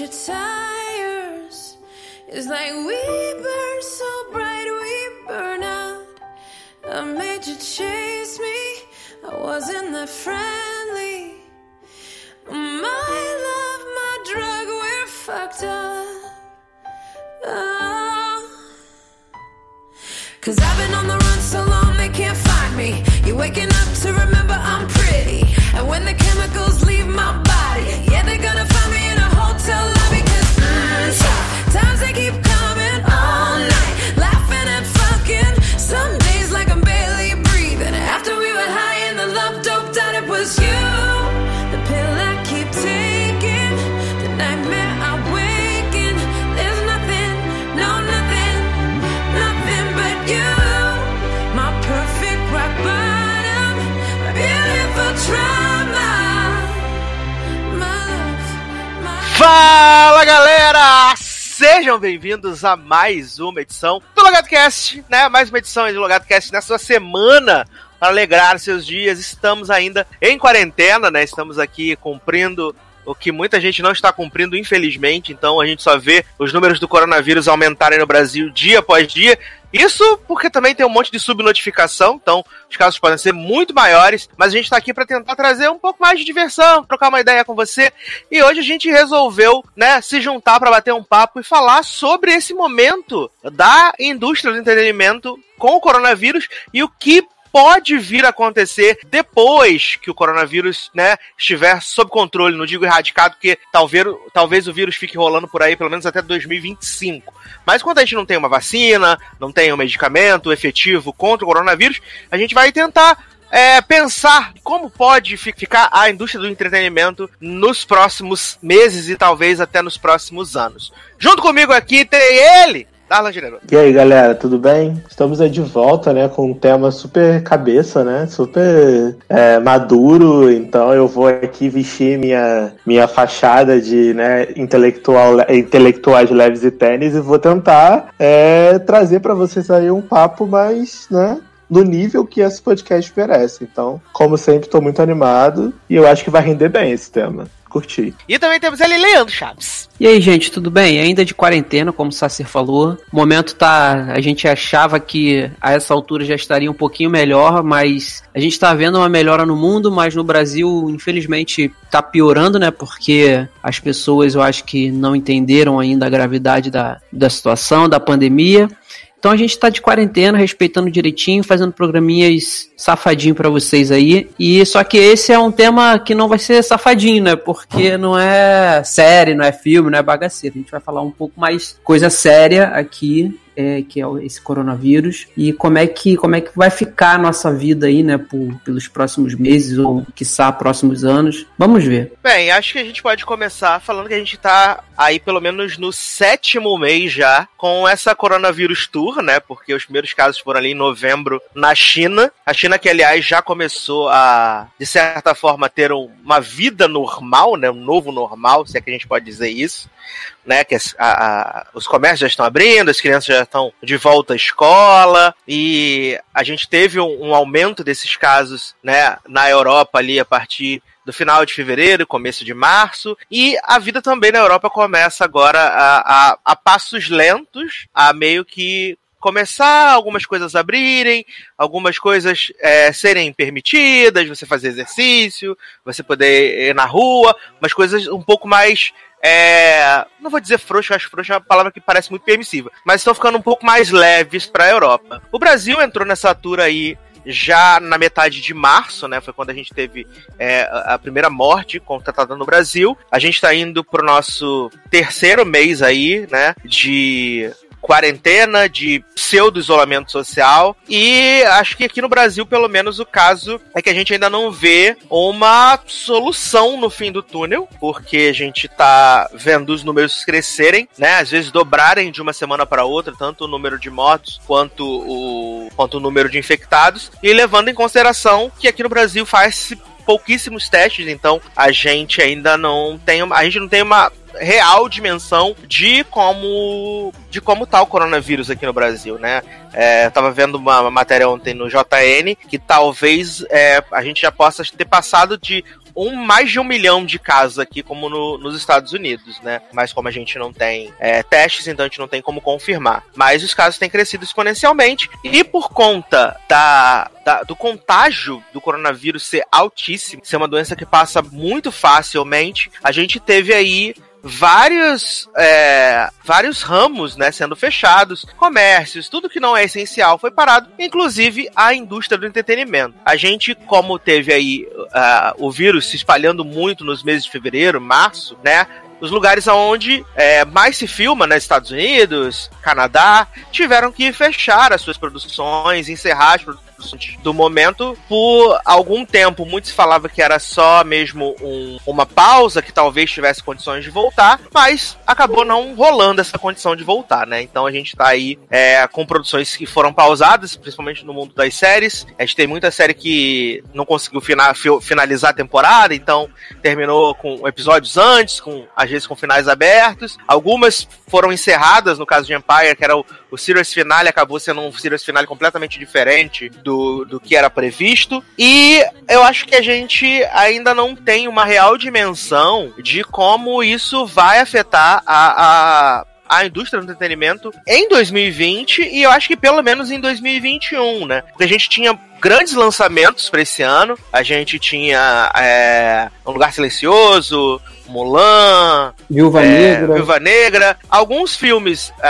your tires. It's like we burn so bright, we burn out. I made you chase me, I wasn't that friendly. My love, my drug, we're fucked up. Oh. Cause I've been on the run so long they can't find me. You're waking up to remember I'm pretty. And when the chemicals leave my body, Sejam bem-vindos a mais uma edição do LogadoCast, né? Mais uma edição do LogadoCast nessa semana para alegrar seus dias. Estamos ainda em quarentena, né? Estamos aqui cumprindo o que muita gente não está cumprindo, infelizmente. Então a gente só vê os números do coronavírus aumentarem no Brasil dia após dia. Isso porque também tem um monte de subnotificação, então os casos podem ser muito maiores, mas a gente está aqui para tentar trazer um pouco mais de diversão, trocar uma ideia com você. E hoje a gente resolveu, né, se juntar para bater um papo e falar sobre esse momento da indústria do entretenimento com o coronavírus e o que pode vir a acontecer depois que o coronavírus, né, estiver sob controle, não digo erradicado, porque talvez, talvez o vírus fique rolando por aí pelo menos até 2025. Mas quando a gente não tem uma vacina, não tem um medicamento efetivo contra o coronavírus, a gente vai tentar é, pensar como pode fi- ficar a indústria do entretenimento nos próximos meses e talvez até nos próximos anos. Junto comigo aqui tem ele, Darlan Generoso. E aí, galera, tudo bem? Estamos aí de volta, né, com um tema super cabeça, né, super é, maduro, então eu vou aqui vestir minha, minha fachada de, né, intelectual, intelectuais leves e tênis e vou tentar é, trazer para vocês aí um papo mais, né, no nível que esse podcast merece. Então, como sempre, estou muito animado e eu acho que vai render bem esse tema. Curti. E também temos ele, Leandro Chaves. E aí, gente, tudo bem? Ainda de quarentena, como o Sacir falou. O momento tá. A gente achava que a essa altura já estaria um pouquinho melhor, mas a gente tá vendo uma melhora no mundo, mas no Brasil, infelizmente, tá piorando, né? Porque as pessoas, eu acho que não entenderam ainda a gravidade da, da situação, da pandemia. Então a gente tá de quarentena, respeitando direitinho, fazendo programinhas safadinho pra vocês aí. E só que esse é um tema que não vai ser safadinho, né? Porque não é série, não é filme, não é bagaceira. A gente vai falar um pouco mais coisa séria aqui. É, que é esse coronavírus e como é que como é que vai ficar a nossa vida aí, né, por, pelos próximos meses ou quiçá próximos anos. Vamos ver. Bem, acho que a gente pode começar falando que a gente tá aí pelo menos no sétimo mês já com essa coronavírus tour, né? Porque os primeiros casos foram ali em novembro na China. A China que, aliás, já começou a, de certa forma, ter um- uma vida normal, né? Um novo normal, se é que a gente pode dizer isso. Né, que a- a- os comércios já estão abrindo, as crianças já estão de volta à escola e a gente teve um, um aumento desses casos né, na Europa ali a partir do final de fevereiro, começo de março, e a vida também na Europa começa agora a, a, a passos lentos, a meio que começar algumas coisas abrirem, algumas coisas é, serem permitidas, você fazer exercício, você poder ir na rua, umas coisas um pouco mais é, não vou dizer frouxo, acho frouxo é uma palavra que parece muito permissiva, mas estão ficando um pouco mais leves para a Europa. O Brasil entrou nessa tour aí já na metade de março, né? Foi quando a gente teve é, a primeira morte constatada no Brasil. A gente está indo pro nosso terceiro mês aí, né? De quarentena, de pseudo-isolamento social. E acho que aqui no Brasil, pelo menos, o caso é que a gente ainda não vê uma solução no fim do túnel, porque a gente tá vendo os números crescerem, né? Às vezes dobrarem de uma semana para outra, tanto o número de mortos quanto o, quanto o número de infectados, e levando em consideração que aqui no Brasil faz pouquíssimos testes, então a gente ainda não tem, a gente não tem uma real dimensão de como de como tá o coronavírus aqui no Brasil, né? É, tava vendo uma matéria ontem no JN que talvez é, a gente já possa ter passado de um, mais de um milhão de casos aqui, como no, nos Estados Unidos, né? Mas como a gente não tem é, testes, então a gente não tem como confirmar. Mas os casos têm crescido exponencialmente e por conta da, da, do contágio do coronavírus ser altíssimo, ser uma doença que passa muito facilmente, a gente teve aí vários, é, vários ramos né, sendo fechados, comércios, tudo que não é essencial foi parado, inclusive a indústria do entretenimento. A gente, como teve aí uh, o vírus se espalhando muito nos meses de fevereiro, março, né? Os lugares onde é, mais se filma, né, Estados Unidos, Canadá, tiveram que fechar as suas produções, encerrar as produções do momento por algum tempo. Muito se falava que era só mesmo um, uma pausa, que talvez tivesse condições de voltar, mas acabou não rolando essa condição de voltar, né? Então a gente tá aí é, com produções que foram pausadas, principalmente no mundo das séries. A gente tem muita série que não conseguiu fina, finalizar a temporada, então terminou com episódios antes, com às vezes com finais abertos. Algumas foram encerradas, no caso de Empire, que era o, o Series Finale, acabou sendo um Series Finale completamente diferente do, do que era previsto. E eu acho que a gente ainda não tem uma real dimensão de como isso vai afetar a, a a indústria do entretenimento em 2020 e eu acho que pelo menos em 2021, né? Porque a gente tinha grandes lançamentos para esse ano. A gente tinha é, Um Lugar Silencioso, Mulan, Viúva é, Negra. Viúva Negra. Alguns filmes é,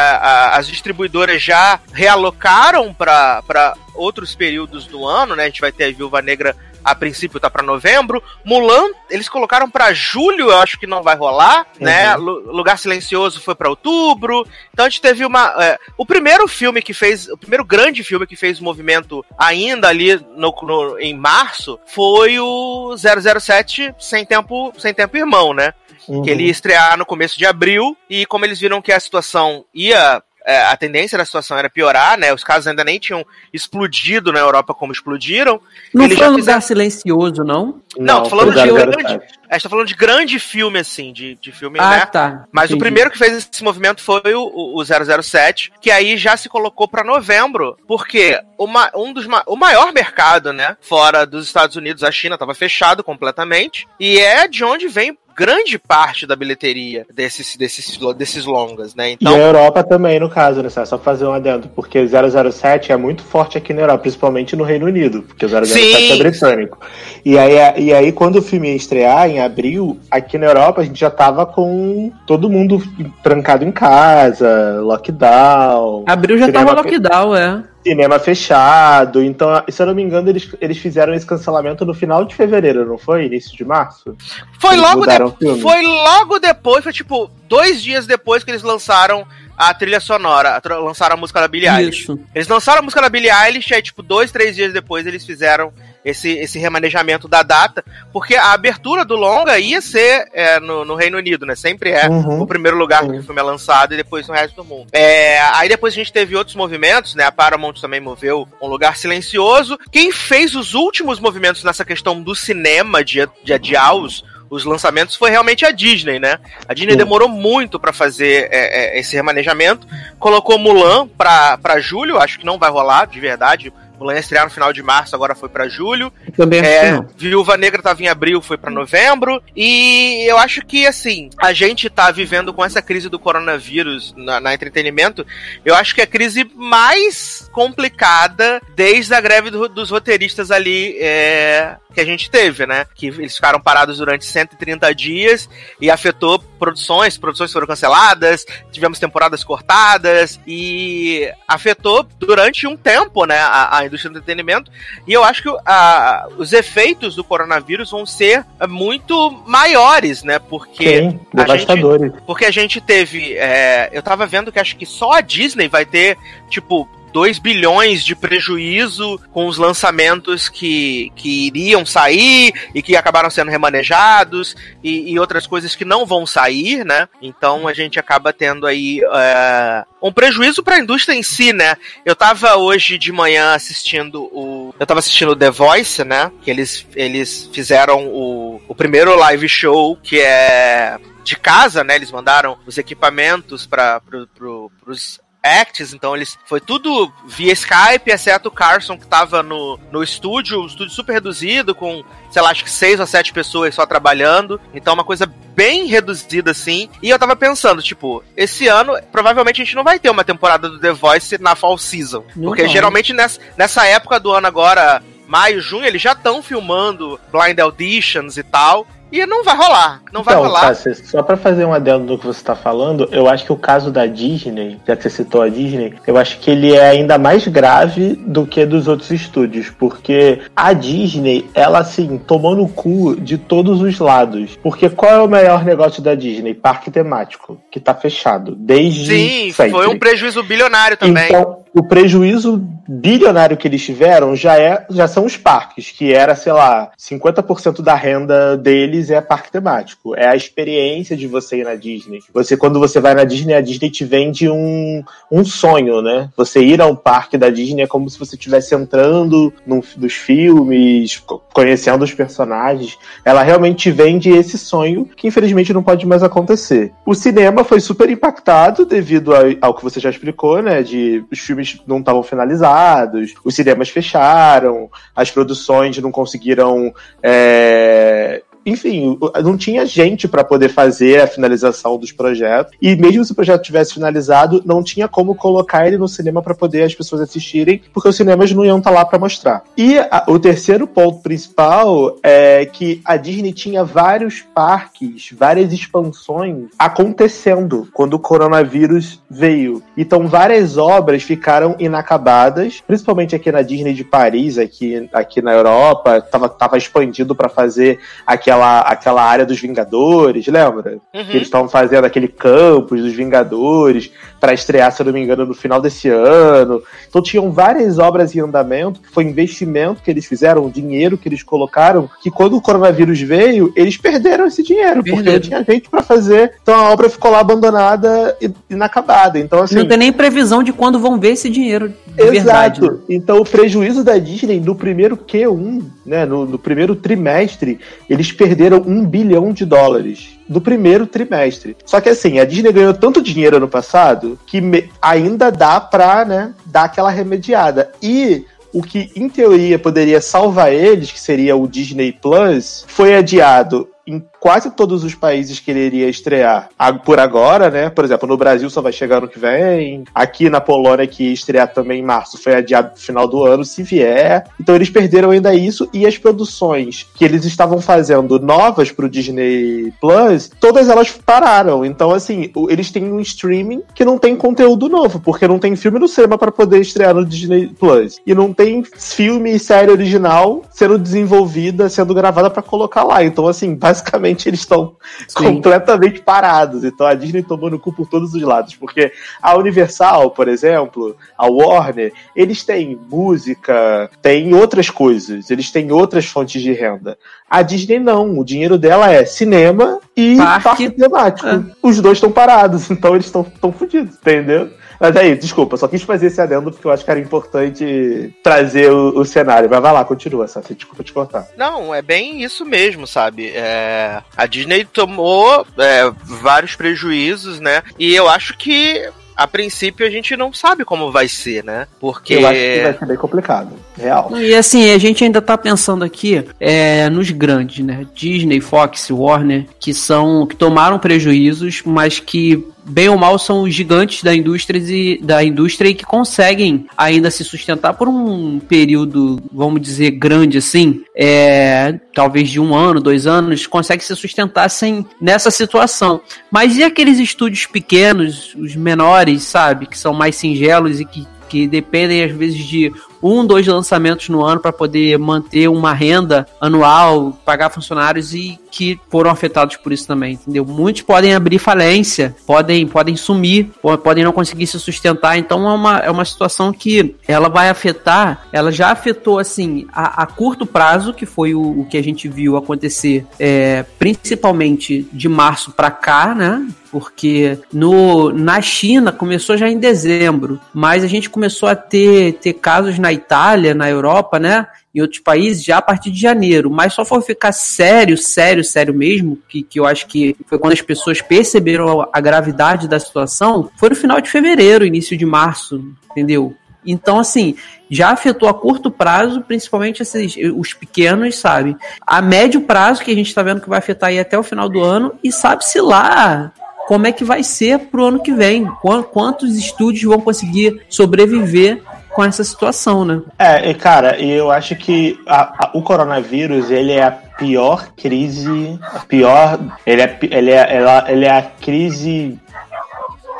as distribuidoras já realocaram para outros períodos do ano, né? A gente vai ter a Viúva Negra a princípio tá para novembro. Mulan, eles colocaram para julho, eu acho que não vai rolar, né? uhum. né? Lugar Silencioso foi para outubro. Então a gente teve uma. É, o primeiro filme que fez. O primeiro grande filme que fez movimento ainda ali no, no, em março foi o 007 Sem Tempo, Sem Tempo Irmão, né? Uhum. Que ele ia estrear no começo de abril, e como eles viram que a situação ia a tendência da situação era piorar, né? Os casos ainda nem tinham explodido na Europa como explodiram. Não Eles foi um lugar silencioso, não? Não, não tô falando de grande. A gente tá falando de grande filme, assim, de, de filme, ah, né? tá. Mas Entendi. o primeiro que fez esse movimento foi o, o 007, que aí já se colocou para novembro, porque uma, um dos, o maior mercado, né, fora dos Estados Unidos, a China, estava fechado completamente, e é de onde vem grande parte da bilheteria desses, desses, desses longas, né? Então... E a Europa também, no caso, né? Só fazer um adendo, porque 007 é muito forte aqui na Europa, principalmente no Reino Unido, porque o 007 Sim. é britânico. E aí, e aí, quando o filme ia estrear, em abril, aqui na Europa, a gente já tava com todo mundo trancado em casa, lockdown. Abril já tava lockdown, é cinema fechado. Então, se eu não me engano, eles, eles fizeram esse cancelamento no final de fevereiro, não foi? Início de março? Foi logo, de... foi logo depois, foi tipo dois dias depois que eles lançaram a trilha sonora, lançaram a música da Billie Eilish. Eles lançaram a música da Billie Eilish, aí, tipo, dois, três dias depois eles fizeram esse, esse remanejamento da data, porque a abertura do longa ia ser é, no, no, Reino Unido, né? Sempre é uhum. o primeiro lugar uhum. que o filme é lançado e depois no resto do mundo. É, aí depois a gente teve outros movimentos, né? A Paramount também moveu Um Lugar Silencioso. Quem fez os últimos movimentos nessa questão do cinema, de, de adiar os os lançamentos foi realmente a Disney, né? A Disney Sim. demorou muito para fazer é, é, esse remanejamento, colocou Mulan pra julho, acho que não vai rolar, de verdade. Mulan ia estrear no final de março, agora foi para julho. Também é, Viúva Negra tava em abril, foi para novembro. E eu acho que, assim, a gente tá vivendo com essa crise do coronavírus na, na entretenimento. Eu acho que é a crise mais complicada desde a greve do, dos roteiristas ali é, que a gente teve, né? Que eles ficaram parados durante 130 dias e afetou produções, produções foram canceladas, tivemos temporadas cortadas e afetou durante um tempo, né, a, a indústria do entretenimento. E eu acho que a, os efeitos do coronavírus vão ser muito maiores, né? Porque Sim, devastadores. Gente, porque a gente teve, é, eu tava vendo que acho que só a Disney vai ter tipo 2 bilhões de prejuízo com os lançamentos que, que iriam sair e que acabaram sendo remanejados e, e outras coisas que não vão sair, né? Então a gente acaba tendo aí é, um prejuízo para a indústria em si, né? Eu tava hoje de manhã assistindo o. Eu tava assistindo o The Voice, né? Que eles, eles fizeram o, o primeiro live show que é de casa, né? Eles mandaram os equipamentos para pro, pro, pros acts, então eles foi tudo via Skype, exceto o Carson que tava no, no estúdio, um estúdio super reduzido, com, sei lá, acho que seis ou sete pessoas só trabalhando. Então uma coisa bem reduzida assim. E eu tava pensando, tipo, esse ano provavelmente a gente não vai ter uma temporada do The Voice na fall season. Não porque vai. geralmente nessa, nessa época do ano agora, maio, junho, eles já estão filmando blind auditions e tal. E não vai rolar. Não vai então, rolar. Cássia, só pra fazer um adendo do que você tá falando, eu acho que o caso da Disney, já que você citou a Disney, eu acho que ele é ainda mais grave do que dos outros estúdios, porque a Disney, ela assim, tomou no cu de todos os lados. Porque qual é o maior negócio da Disney? Parque temático, que tá fechado desde Sim, sempre. foi um prejuízo bilionário também. Então, o prejuízo bilionário que eles tiveram já é já são os parques, que era, sei lá, 50% da renda deles é parque temático. É a experiência de você ir na Disney. Você quando você vai na Disney, a Disney te vende um, um sonho, né? Você ir ao parque da Disney é como se você estivesse entrando num, dos filmes, co- conhecendo os personagens. Ela realmente te vende esse sonho que infelizmente não pode mais acontecer. O cinema foi super impactado devido ao, ao que você já explicou, né? De os filmes não estavam finalizados, os cinemas fecharam, as produções não conseguiram. é, enfim, não tinha gente para poder fazer a finalização dos projetos. E mesmo se o projeto tivesse finalizado, não tinha como colocar ele no cinema para poder as pessoas assistirem, porque os cinemas não iam estar lá para mostrar. E a- o terceiro ponto principal é que a Disney tinha vários parques, várias expansões acontecendo quando o coronavírus veio. Então várias obras ficaram inacabadas, principalmente aqui na Disney de Paris, aqui, aqui na Europa, tava, tava expandido para fazer aquela, aquela área dos Vingadores, lembra? Uhum. Que eles estavam fazendo aquele campus dos Vingadores para estrear, se eu não me engano, no final desse ano. Então tinham várias obras em andamento, que foi investimento que eles fizeram, dinheiro que eles colocaram, que quando o coronavírus veio, eles perderam esse dinheiro, porque não tinha gente para fazer. Então a obra ficou lá abandonada e inacabada. Então assim, Não tem nem previsão de quando vão ver esse dinheiro de verdade. Exato. né? Então o prejuízo da Disney no primeiro Q1, né, no, no primeiro trimestre, eles perderam um bilhão de dólares. No primeiro trimestre. Só que assim, a Disney ganhou tanto dinheiro ano passado que ainda dá pra, né, dar aquela remediada. E o que em teoria poderia salvar eles, que seria o Disney Plus, foi adiado em quase todos os países que ele iria estrear por agora, né? Por exemplo, no Brasil só vai chegar ano que vem. Aqui na Polônia, que ia estrear também em março, foi adiado pro final do ano, se vier. Então eles perderam ainda isso e as produções que eles estavam fazendo novas pro Disney Plus, todas elas pararam. Então, assim, eles têm um streaming que não tem conteúdo novo, porque não tem filme no cinema para poder estrear no Disney Plus. E não tem filme e série original sendo desenvolvida, sendo gravada para colocar lá. Então, assim, basicamente eles estão completamente parados. Então a Disney tomou no cu por todos os lados. Porque a Universal, por exemplo, a Warner, eles têm música, têm outras coisas, eles têm outras fontes de renda. A Disney não, o dinheiro dela é cinema e Parque. parque, temático. É. Os dois estão parados, então eles estão fodidos, entendeu? Mas aí, desculpa, só quis fazer esse adendo porque eu acho que era importante trazer o, o cenário. Mas vai lá, continua, Sassi, desculpa te cortar. Não, é bem isso mesmo, sabe? É, a Disney tomou é, vários prejuízos, né? E eu acho que, a princípio, a gente não sabe como vai ser, né? Porque. Eu acho que vai ser bem complicado, real. E assim, a gente ainda tá pensando aqui é, nos grandes, né? Disney, Fox, Warner, que são. que tomaram prejuízos, mas que. Bem ou mal são os gigantes da indústria e da indústria e que conseguem ainda se sustentar por um período, vamos dizer, grande assim, é, talvez de um ano, dois anos, consegue se sustentar sem nessa situação. Mas e aqueles estúdios pequenos, os menores, sabe, que são mais singelos e que, que dependem às vezes de um, dois lançamentos no ano para poder manter uma renda anual, pagar funcionários e que foram afetados por isso também, entendeu? Muitos podem abrir falência, podem, podem sumir, po- podem não conseguir se sustentar, então é uma, é uma situação que ela vai afetar, ela já afetou assim a, a curto prazo, que foi o, o que a gente viu acontecer, é, principalmente de março para cá, né? porque no, na China começou já em dezembro, mas a gente começou a ter, ter casos na na Itália, na Europa, né? Em outros países, já a partir de janeiro. Mas só foi ficar sério, sério, sério mesmo, que, que eu acho que foi quando as pessoas perceberam a gravidade da situação, foi no final de fevereiro, início de março, entendeu? Então, assim, já afetou a curto prazo, principalmente esses, os pequenos, sabe? A médio prazo, que a gente está vendo que vai afetar aí até o final do ano, e sabe-se lá como é que vai ser pro ano que vem, quantos estúdios vão conseguir sobreviver com essa situação, né? É, e cara, eu acho que a, a, o coronavírus, ele é a pior crise, a pior, ele é, ele é, ela, ele é a crise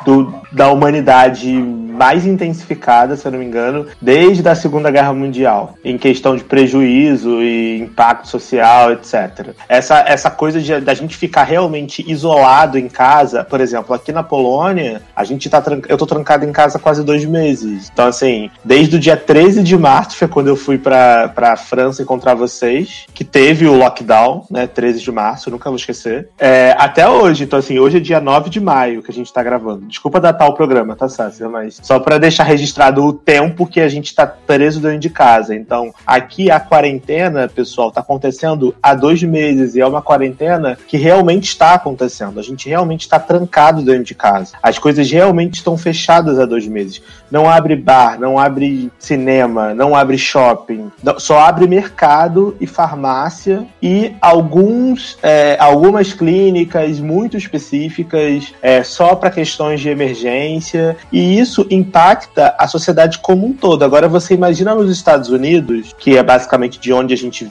do, da humanidade mais intensificada, se eu não me engano, desde a Segunda Guerra Mundial, em questão de prejuízo e impacto social, etc. Essa, essa coisa de da gente ficar realmente isolado em casa, por exemplo, aqui na Polônia, a gente tá eu tô trancado em casa quase dois meses. Então, assim, desde o dia 13 de março, foi quando eu fui pra, pra França encontrar vocês, que teve o lockdown, né, 13 de março, nunca vou esquecer, é, até hoje. Então, assim, hoje é dia 9 de maio que a gente tá gravando. Desculpa datar o programa, tá, Sácia? Mas só para deixar registrado o tempo que a gente está preso dentro de casa. Então, aqui a quarentena, pessoal, está acontecendo há dois meses e é uma quarentena que realmente está acontecendo. A gente realmente está trancado dentro de casa. As coisas realmente estão fechadas há dois meses. Não abre bar, não abre cinema, não abre shopping. Só abre mercado e farmácia e alguns, é, algumas clínicas muito específicas é, só para questões de emergência. E isso impacta a sociedade como um todo. Agora você imagina nos Estados Unidos, que é basicamente de onde a gente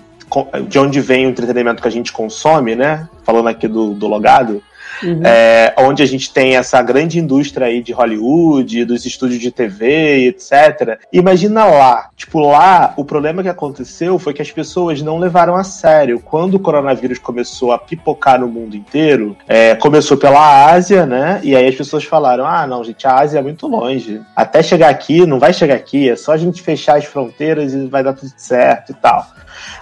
de onde vem o entretenimento que a gente consome, né? Falando aqui do, do logado, Uhum. É, onde a gente tem essa grande indústria aí de Hollywood, dos estúdios de TV, etc. Imagina lá, tipo, lá o problema que aconteceu foi que as pessoas não levaram a sério. Quando o coronavírus começou a pipocar no mundo inteiro, é, começou pela Ásia, né? E aí as pessoas falaram: ah, não, gente, a Ásia é muito longe. Até chegar aqui, não vai chegar aqui, é só a gente fechar as fronteiras e vai dar tudo certo e tal.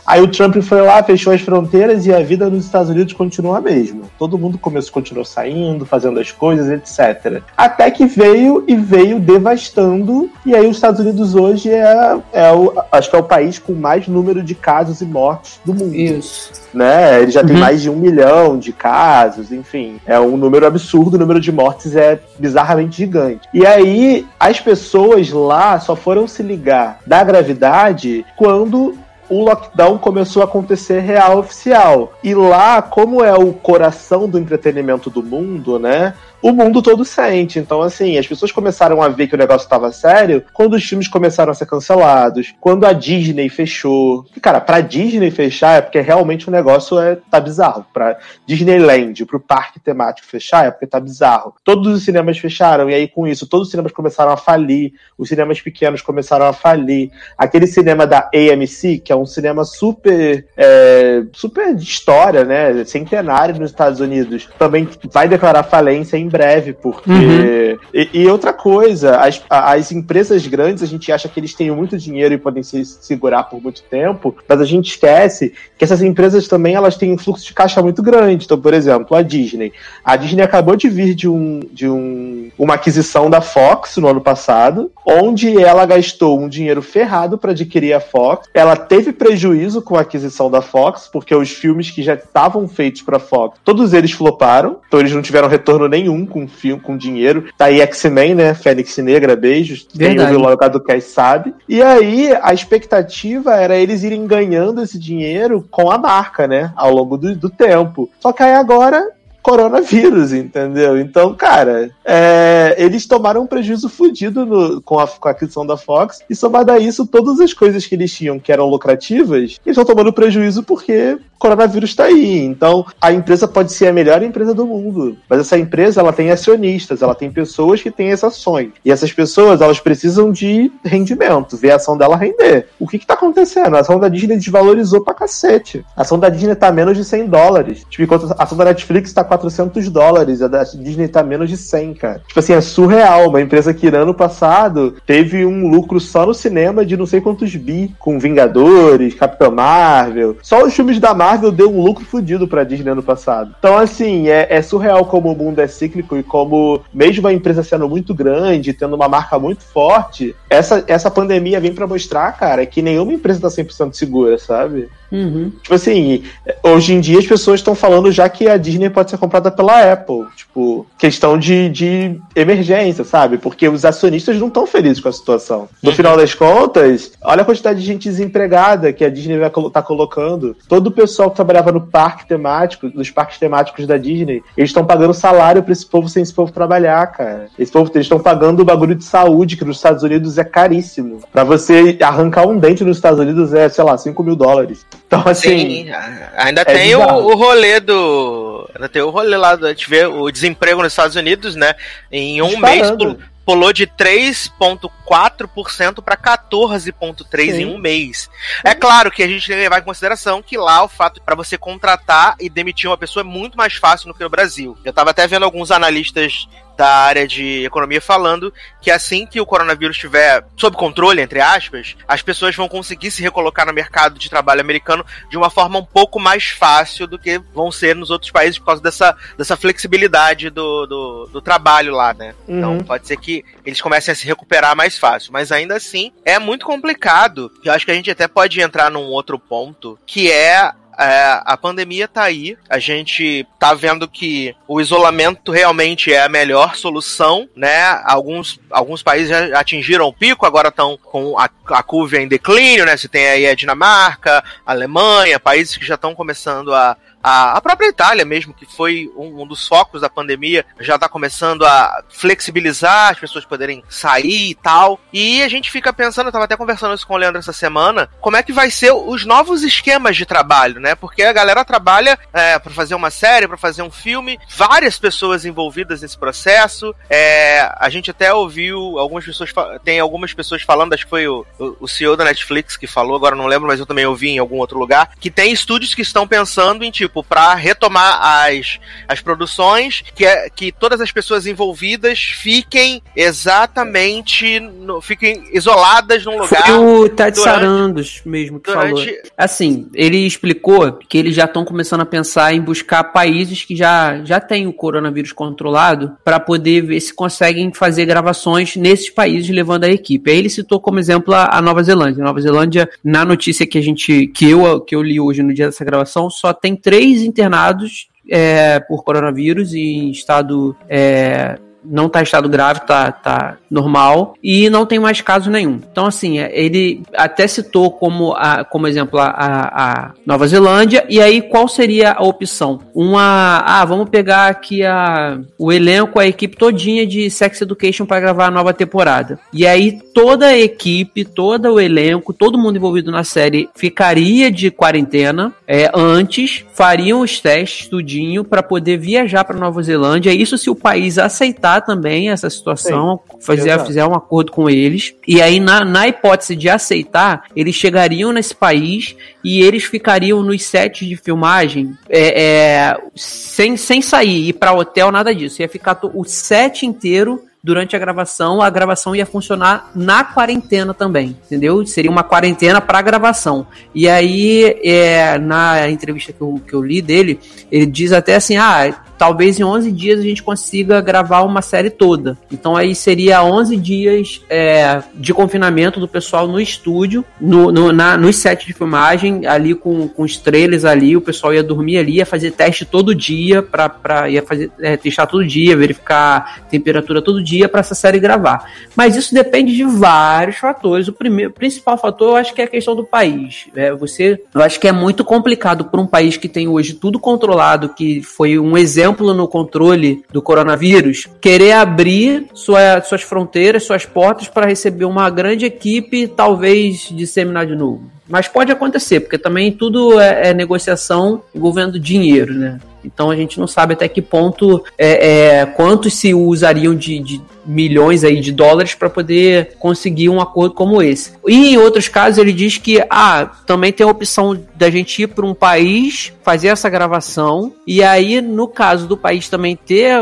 Aí o Trump foi lá, fechou as fronteiras e a vida nos Estados Unidos continua a mesma. Todo mundo começou, continuou saindo, fazendo as coisas, etc. Até que veio e veio devastando. E aí os Estados Unidos hoje é, é o, acho que é o país com mais número de casos e mortes do mundo. Isso. Né? Ele já uhum. tem mais de um milhão de casos, enfim. É um número absurdo, o número de mortes é bizarramente gigante. E aí as pessoas lá só foram se ligar da gravidade quando o lockdown começou a acontecer real oficial. E lá, como é o coração do entretenimento do mundo, né? O mundo todo sente. Então, assim, as pessoas começaram a ver que o negócio estava sério quando os filmes começaram a ser cancelados, quando a Disney fechou. E, cara, pra Disney fechar é porque realmente o negócio é, tá bizarro. Pra Disneyland, pro parque temático fechar é porque tá bizarro. Todos os cinemas fecharam, e aí com isso, todos os cinemas começaram a falir, os cinemas pequenos começaram a falir. Aquele cinema da AMC, que é um cinema super, é, super de história, né? Centenário nos Estados Unidos, também vai declarar falência em breve, porque. Uhum. E, e, outra coisa, as, as empresas grandes, a gente acha que eles têm muito dinheiro e podem se segurar por muito tempo, mas a gente esquece que essas empresas também elas têm um fluxo de caixa muito grande. Então, por exemplo, a Disney. A Disney acabou de vir de, um, de um, uma aquisição da Fox no ano passado, onde ela gastou um dinheiro ferrado para adquirir a Fox. Ela teve prejuízo com a aquisição da Fox, porque os filmes que já estavam feitos para Fox, todos eles floparam, então eles não tiveram retorno nenhum com filme, com dinheiro. Tá aí X-Men, né? Fênix Negra, beijos. Verdade. Tem o logo do Cash sabe. E aí, a expectativa era eles irem ganhando esse dinheiro com a marca, né? Ao longo do, do tempo. Só que aí agora coronavírus, entendeu? Então, cara, é, eles tomaram um prejuízo fudido com, a, com a aquisição da Fox, e somado a isso, todas as coisas que eles tinham que eram lucrativas, eles estão tomando prejuízo porque coronavírus está aí. Então, a empresa pode ser a melhor empresa do mundo, mas essa empresa ela tem acionistas, ela tem pessoas que têm essa ações. E essas pessoas, elas precisam de rendimento, ver a ação dela render. O que que tá acontecendo? A ação da Disney desvalorizou pra cacete. A ação da Disney tá menos de 100 dólares. Tipo, enquanto a ação da Netflix tá 400 dólares, a da Disney tá menos de 100, cara. Tipo assim, surreal. Uma empresa que ano passado teve um lucro só no cinema de não sei quantos bi, com Vingadores, Capitão Marvel. Só os filmes da Marvel deu um lucro fodido pra Disney ano passado. Então, assim, é, é surreal como o mundo é cíclico e como, mesmo a empresa sendo muito grande, tendo uma marca muito forte, essa, essa pandemia vem para mostrar, cara, que nenhuma empresa tá 100% segura, sabe? Uhum. Tipo assim, hoje em dia as pessoas estão falando já que a Disney pode ser comprada pela Apple. Tipo, questão de, de emergência, sabe? Porque os acionistas não estão felizes com a situação. No Uhum. final das contas, olha a quantidade de gente desempregada que a Disney vai estar colocando. Todo o pessoal que trabalhava no parque temático, nos parques temáticos da Disney, eles estão pagando salário pra esse povo sem esse povo trabalhar, cara. Esse povo, eles estão pagando o bagulho de saúde, que nos Estados Unidos é caríssimo. Pra você arrancar um dente nos Estados Unidos é, sei lá, 5 mil dólares. Então, assim. Sim, ainda é tem o, o rolê do. Ainda tem o rolê lá, do- a gente vê o desemprego nos Estados Unidos, né? Em um mês Disparando. pul- pulou de 3,4% para 14,3% em um mês. É claro que a gente tem que levar em consideração que lá o fato para você contratar e demitir uma pessoa é muito mais fácil do que no Brasil. Eu tava até vendo alguns analistas da área de economia falando que assim que o coronavírus estiver sob controle, entre aspas, as pessoas vão conseguir se recolocar no mercado de trabalho americano de uma forma um pouco mais fácil do que vão ser nos outros países por causa dessa, dessa flexibilidade do, do, do trabalho lá, né? Então Uhum. pode ser que eles comecem a se recuperar mais fácil, mas ainda assim é muito complicado. Eu acho que a gente até pode entrar num outro ponto, que é é, a pandemia tá aí, a gente tá vendo que o isolamento realmente é a melhor solução, né? Alguns, alguns países já atingiram o pico, agora estão com a, a curva em declínio, né? Você tem aí a Dinamarca, a Alemanha, países que já estão começando a, a, a própria Itália mesmo, que foi um, um dos focos da pandemia, já está começando a flexibilizar, as pessoas poderem sair e tal. E a gente fica pensando, eu tava até conversando isso com o Leandro essa semana, como é que vai ser os novos esquemas de trabalho, né? Porque a galera trabalha é, para fazer uma série, para fazer um filme, várias pessoas envolvidas nesse processo. É, a gente até ouviu algumas pessoas, tem algumas pessoas falando, acho que foi o, o CEO da Netflix que falou, agora não lembro, mas eu também ouvi em algum outro lugar, que tem estúdios que estão pensando em, tipo, para retomar as, as produções, que, é, que todas as pessoas envolvidas fiquem exatamente, no, fiquem isoladas num lugar. Foi o Ted durante- Sarandos mesmo que falou. Durante, Assim, ele explicou que eles já estão começando a pensar em buscar países que já, já têm o coronavírus controlado para poder ver se conseguem fazer gravações nesses países levando a equipe. Aí ele citou como exemplo a, a Nova Zelândia. A Nova Zelândia, na notícia que a gente que eu, que eu li hoje no dia dessa gravação, só tem três internados é, por coronavírus em estado é, não tá em estado grave, tá, tá normal, e não tem mais caso nenhum. Então, assim, é, ele até citou como, a, como exemplo a, a, a Nova Zelândia, e aí qual seria a opção? Uma, ah, vamos pegar aqui a, o elenco, a equipe todinha de Sex Education para gravar a nova temporada. E aí toda a equipe, todo o elenco, todo mundo envolvido na série ficaria de quarentena é, antes, fariam os testes, tudinho, para poder viajar para Nova Zelândia. Isso se o país aceitar também essa situação, fazer, exato. fizer um acordo com eles. E aí, na, na hipótese de aceitar, eles chegariam nesse país e eles ficariam nos sets de filmagem é, é, sem, sem sair, ir para hotel, nada disso. Ia ficar o set inteiro durante a gravação, a gravação ia funcionar na quarentena também, entendeu? Seria uma quarentena para gravação. E aí, é, na entrevista que eu, que eu li dele, ele diz até assim: ah, talvez em 11 dias a gente consiga gravar uma série toda. Então aí seria 11 dias é, de confinamento do pessoal no estúdio, no, no, na, nos sets de filmagem, ali com, com os trailers ali, o pessoal ia dormir ali, ia fazer teste todo dia, pra, pra, ia fazer, é, testar todo dia, verificar temperatura todo dia para essa série gravar. Mas isso depende de vários fatores. O primeiro, principal fator eu acho que é a questão do país. É, você, eu acho que é muito complicado para um país que tem hoje tudo controlado, que foi um exemplo no controle do coronavírus, querer abrir sua, suas fronteiras, suas portas para receber uma grande equipe, talvez disseminar de novo. Mas pode acontecer, porque também tudo é, é negociação envolvendo dinheiro, né? Então a gente não sabe até que ponto é, é, quantos se usariam de, de milhões aí de dólares para poder conseguir um acordo como esse. E em outros casos ele diz que ah, também tem a opção da gente ir para um país fazer essa gravação. E aí, no caso do país também ter,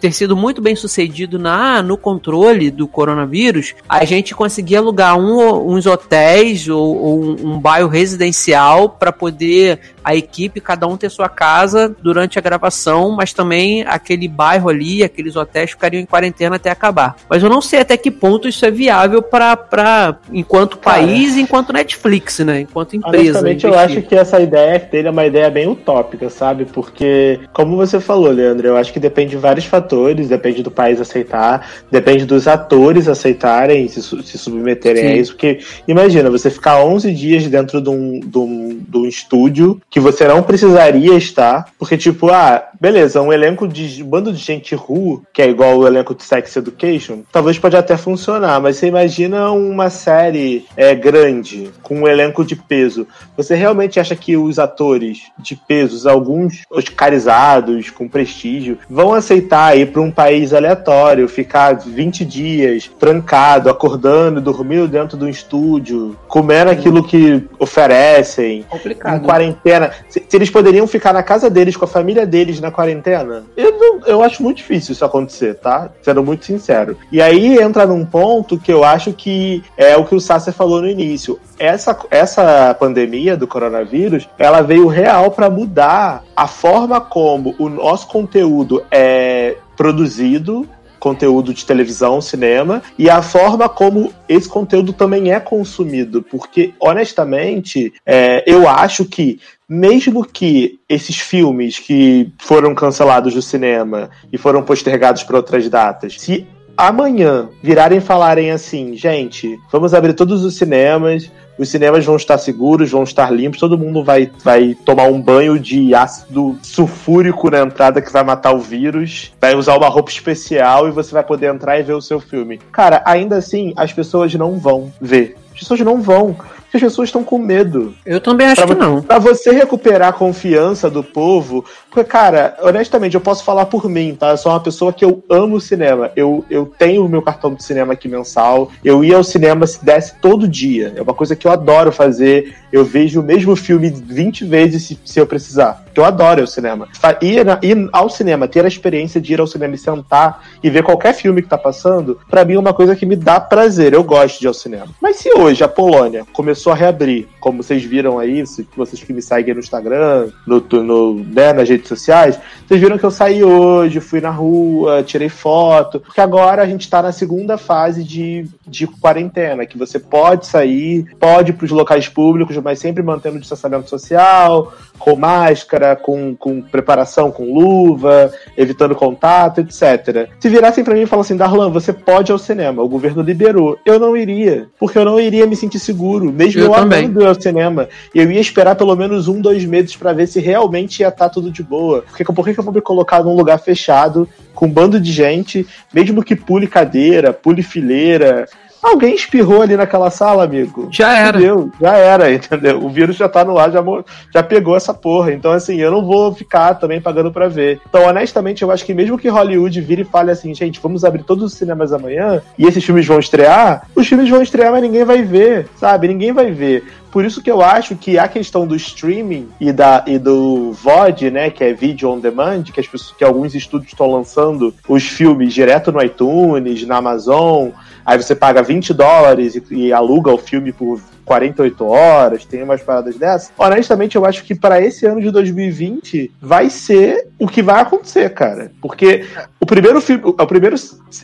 ter sido muito bem sucedido na, no controle do coronavírus, a gente conseguia alugar um, uns hotéis ou, ou um, um bairro residencial para poder a equipe, cada um ter sua casa durante a gravação, mas também aquele bairro ali, aqueles hotéis ficariam em quarentena até acabar. Mas eu não sei até que ponto isso é viável para enquanto Cara, país, enquanto Netflix, né? Enquanto empresa. Honestamente, eu acho que essa ideia dele é uma ideia bem utópica, sabe? Porque, como você falou, Leandro, eu acho que depende de vários fatores, depende do país aceitar, depende dos atores aceitarem se, se submeterem Sim. a isso. Porque, imagina, você ficar 11 dias dentro de um, de um, de um estúdio que você não precisaria estar, porque, tipo, ah, beleza, um elenco de um bando de gente ru, que é igual o elenco de Sex Education, talvez pode até funcionar, mas você imagina uma série é, grande, com um elenco de peso. Você realmente acha que os atores de pesos, alguns oscarizados, com prestígio, vão aceitar ir para um país aleatório, ficar 20 dias trancado, acordando, dormindo dentro do estúdio, comendo aquilo que oferecem, Complicado. em quarentena quarentena. Se, se, eles poderiam ficar na casa deles, com a família deles na quarentena, eu, não, eu acho muito difícil isso acontecer, tá? Sendo muito sincero. E aí entra num ponto que eu acho que é o que o Sasser falou no início. Essa, essa pandemia do coronavírus, ela veio real para mudar a forma como o nosso conteúdo é produzido conteúdo de televisão, cinema, e a forma como esse conteúdo também é consumido. Porque, honestamente, é, eu acho que mesmo que esses filmes que foram cancelados do cinema e foram postergados para outras datas, se amanhã virarem falarem assim, gente, vamos abrir todos os cinemas, os cinemas vão estar seguros, vão estar limpos, todo mundo vai, vai tomar um banho de ácido sulfúrico na entrada que vai matar o vírus, vai usar uma roupa especial e você vai poder entrar e ver o seu filme. Cara, ainda assim, as pessoas não vão ver. As pessoas não vão as pessoas estão com medo. Eu também acho pra, que não. Pra você recuperar a confiança do povo, porque, cara, honestamente, eu posso falar por mim, tá? Eu sou uma pessoa que eu amo cinema. Eu, eu tenho o meu cartão de cinema aqui mensal. Eu ia ao cinema se desse todo dia. É uma coisa que eu adoro fazer. Eu vejo o mesmo filme 20 vezes se, se eu precisar. Eu adoro o cinema. Ir, ir ao cinema, ter a experiência de ir ao cinema e sentar e ver qualquer filme que tá passando, para mim é uma coisa que me dá prazer. Eu gosto de ir ao cinema. Mas se hoje a Polônia começou a reabrir, como vocês viram aí, vocês que me seguem no Instagram, no, no, né, nas redes sociais, vocês viram que eu saí hoje, fui na rua, tirei foto, porque agora a gente tá na segunda fase de, de quarentena, que você pode sair, pode ir pros locais públicos, mas sempre mantendo o distanciamento social, com máscara, com, com preparação, com luva, evitando contato, etc. Se virassem para mim e falassem, Darlan, você pode ir ao cinema, o governo liberou. Eu não iria, porque eu não iria me sentir seguro, mesmo eu, eu amando ir ao cinema. Eu ia esperar pelo menos um, dois meses para ver se realmente ia estar tá tudo de boa. Porque por que eu vou me colocar num lugar fechado, com um bando de gente, mesmo que pule cadeira, pule fileira, Alguém espirrou ali naquela sala, amigo. Já era. Entendeu? Já era, entendeu? O vírus já tá no ar, já, já pegou essa porra. Então, assim, eu não vou ficar também pagando pra ver. Então, honestamente, eu acho que mesmo que Hollywood vire e fale assim, gente, vamos abrir todos os cinemas amanhã e esses filmes vão estrear, os filmes vão estrear, mas ninguém vai ver, sabe? Ninguém vai ver. Por isso que eu acho que a questão do streaming e, da, e do VOD, né, que é Video On Demand, que, as pessoas, que alguns estúdios estão lançando os filmes direto no iTunes, na Amazon, aí você paga 20 dólares e, e aluga o filme por 48 horas, tem umas paradas dessas. Honestamente, eu acho que para esse ano de 2020 vai ser o que vai acontecer, cara. Porque o primeiro filme, o primeiro,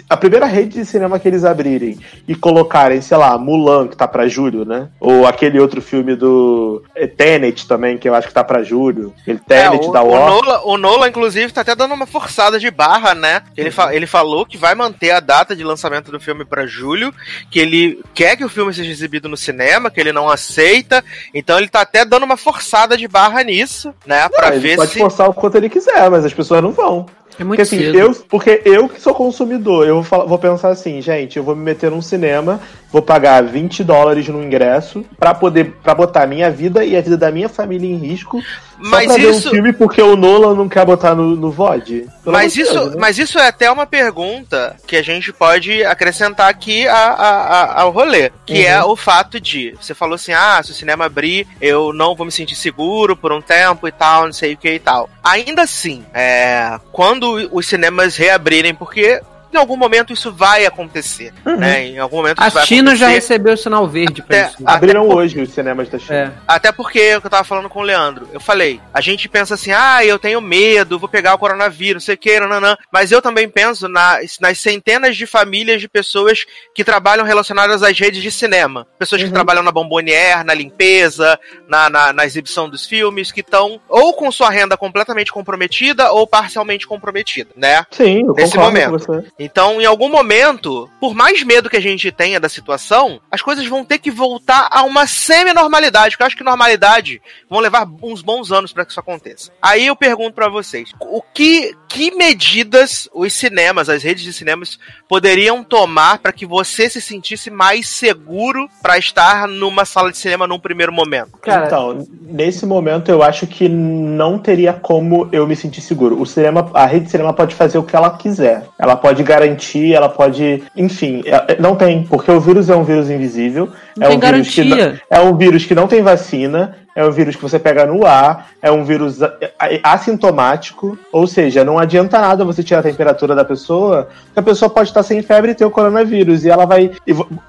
a primeira rede de cinema que eles abrirem e colocarem, sei lá, Mulan, que tá para julho, né? Ou aquele outro filme do é, Tenet também, que eu acho que tá para julho. Aquele Tenet é, o, da Warner. O Nola, o Nola, inclusive, tá até dando uma forçada de barra, né? Ele, fa ele falou que vai manter a data de lançamento do filme para julho, que ele quer que o filme seja exibido no cinema, que ele não aceita. Então ele tá até dando uma forçada de barra nisso, né? Pra não, ver ele pode se. forçar o quanto ele quiser, mas as pessoas não vão. É muito Porque assim, cedo. eu, porque eu que sou consumidor, eu vou, falar- vou pensar assim, gente, eu vou me meter num cinema, vou pagar 20 dólares no ingresso pra poder para botar a minha vida e a vida da minha família em risco. Mas só pra ver isso- um filme porque o Nolan não quer botar no, no VOD. Mas isso, Deus, né? mas isso é até uma pergunta que a gente pode acrescentar aqui a- a- a- ao rolê, que Uhum. é o fato de, você falou assim, ah, se o cinema abrir, eu não vou me sentir seguro por um tempo e tal, não sei o que e tal. Ainda assim, é, quando os cinemas reabrirem, porque em algum momento isso vai acontecer, né? Em algum momento A isso vai China já recebeu o sinal verde pra Até- isso. Abriram até por- hoje os cinemas da China. É. Até porque é o que eu tava falando com o Leandro. Eu falei, a gente pensa assim, ah, eu tenho medo, vou pegar o coronavírus, não sei o que, nananã. Mas eu também penso nas, nas centenas de famílias de pessoas que trabalham relacionadas às redes de cinema. Pessoas que Uhum. trabalham na bombonière, na limpeza, na, na, na exibição dos filmes, que estão ou com sua renda completamente comprometida ou parcialmente comprometida, né? Sim, eu Nesse momento. Então, em algum momento, por mais medo que a gente tenha da situação, as coisas vão ter que voltar a uma semi-normalidade, porque eu acho que normalidade vão levar uns bons anos para que isso aconteça. Aí eu pergunto para vocês, o que que medidas os cinemas, as redes de cinemas poderiam tomar para que você se sentisse mais seguro para estar numa sala de cinema num primeiro momento? Cara, Então, nesse momento eu acho que não teria como eu me sentir seguro. O cinema, a rede de cinema pode fazer o que ela quiser. Ela pode garantir, ela pode, enfim, é- é- não tem, porque o vírus é um vírus invisível, Não é um vírus que não, é um vírus que não tem vacina, é um vírus que você pega no ar, é um vírus assintomático, ou seja, não adianta nada você tirar a temperatura da pessoa, que a pessoa pode estar sem febre e ter o coronavírus, e ela vai.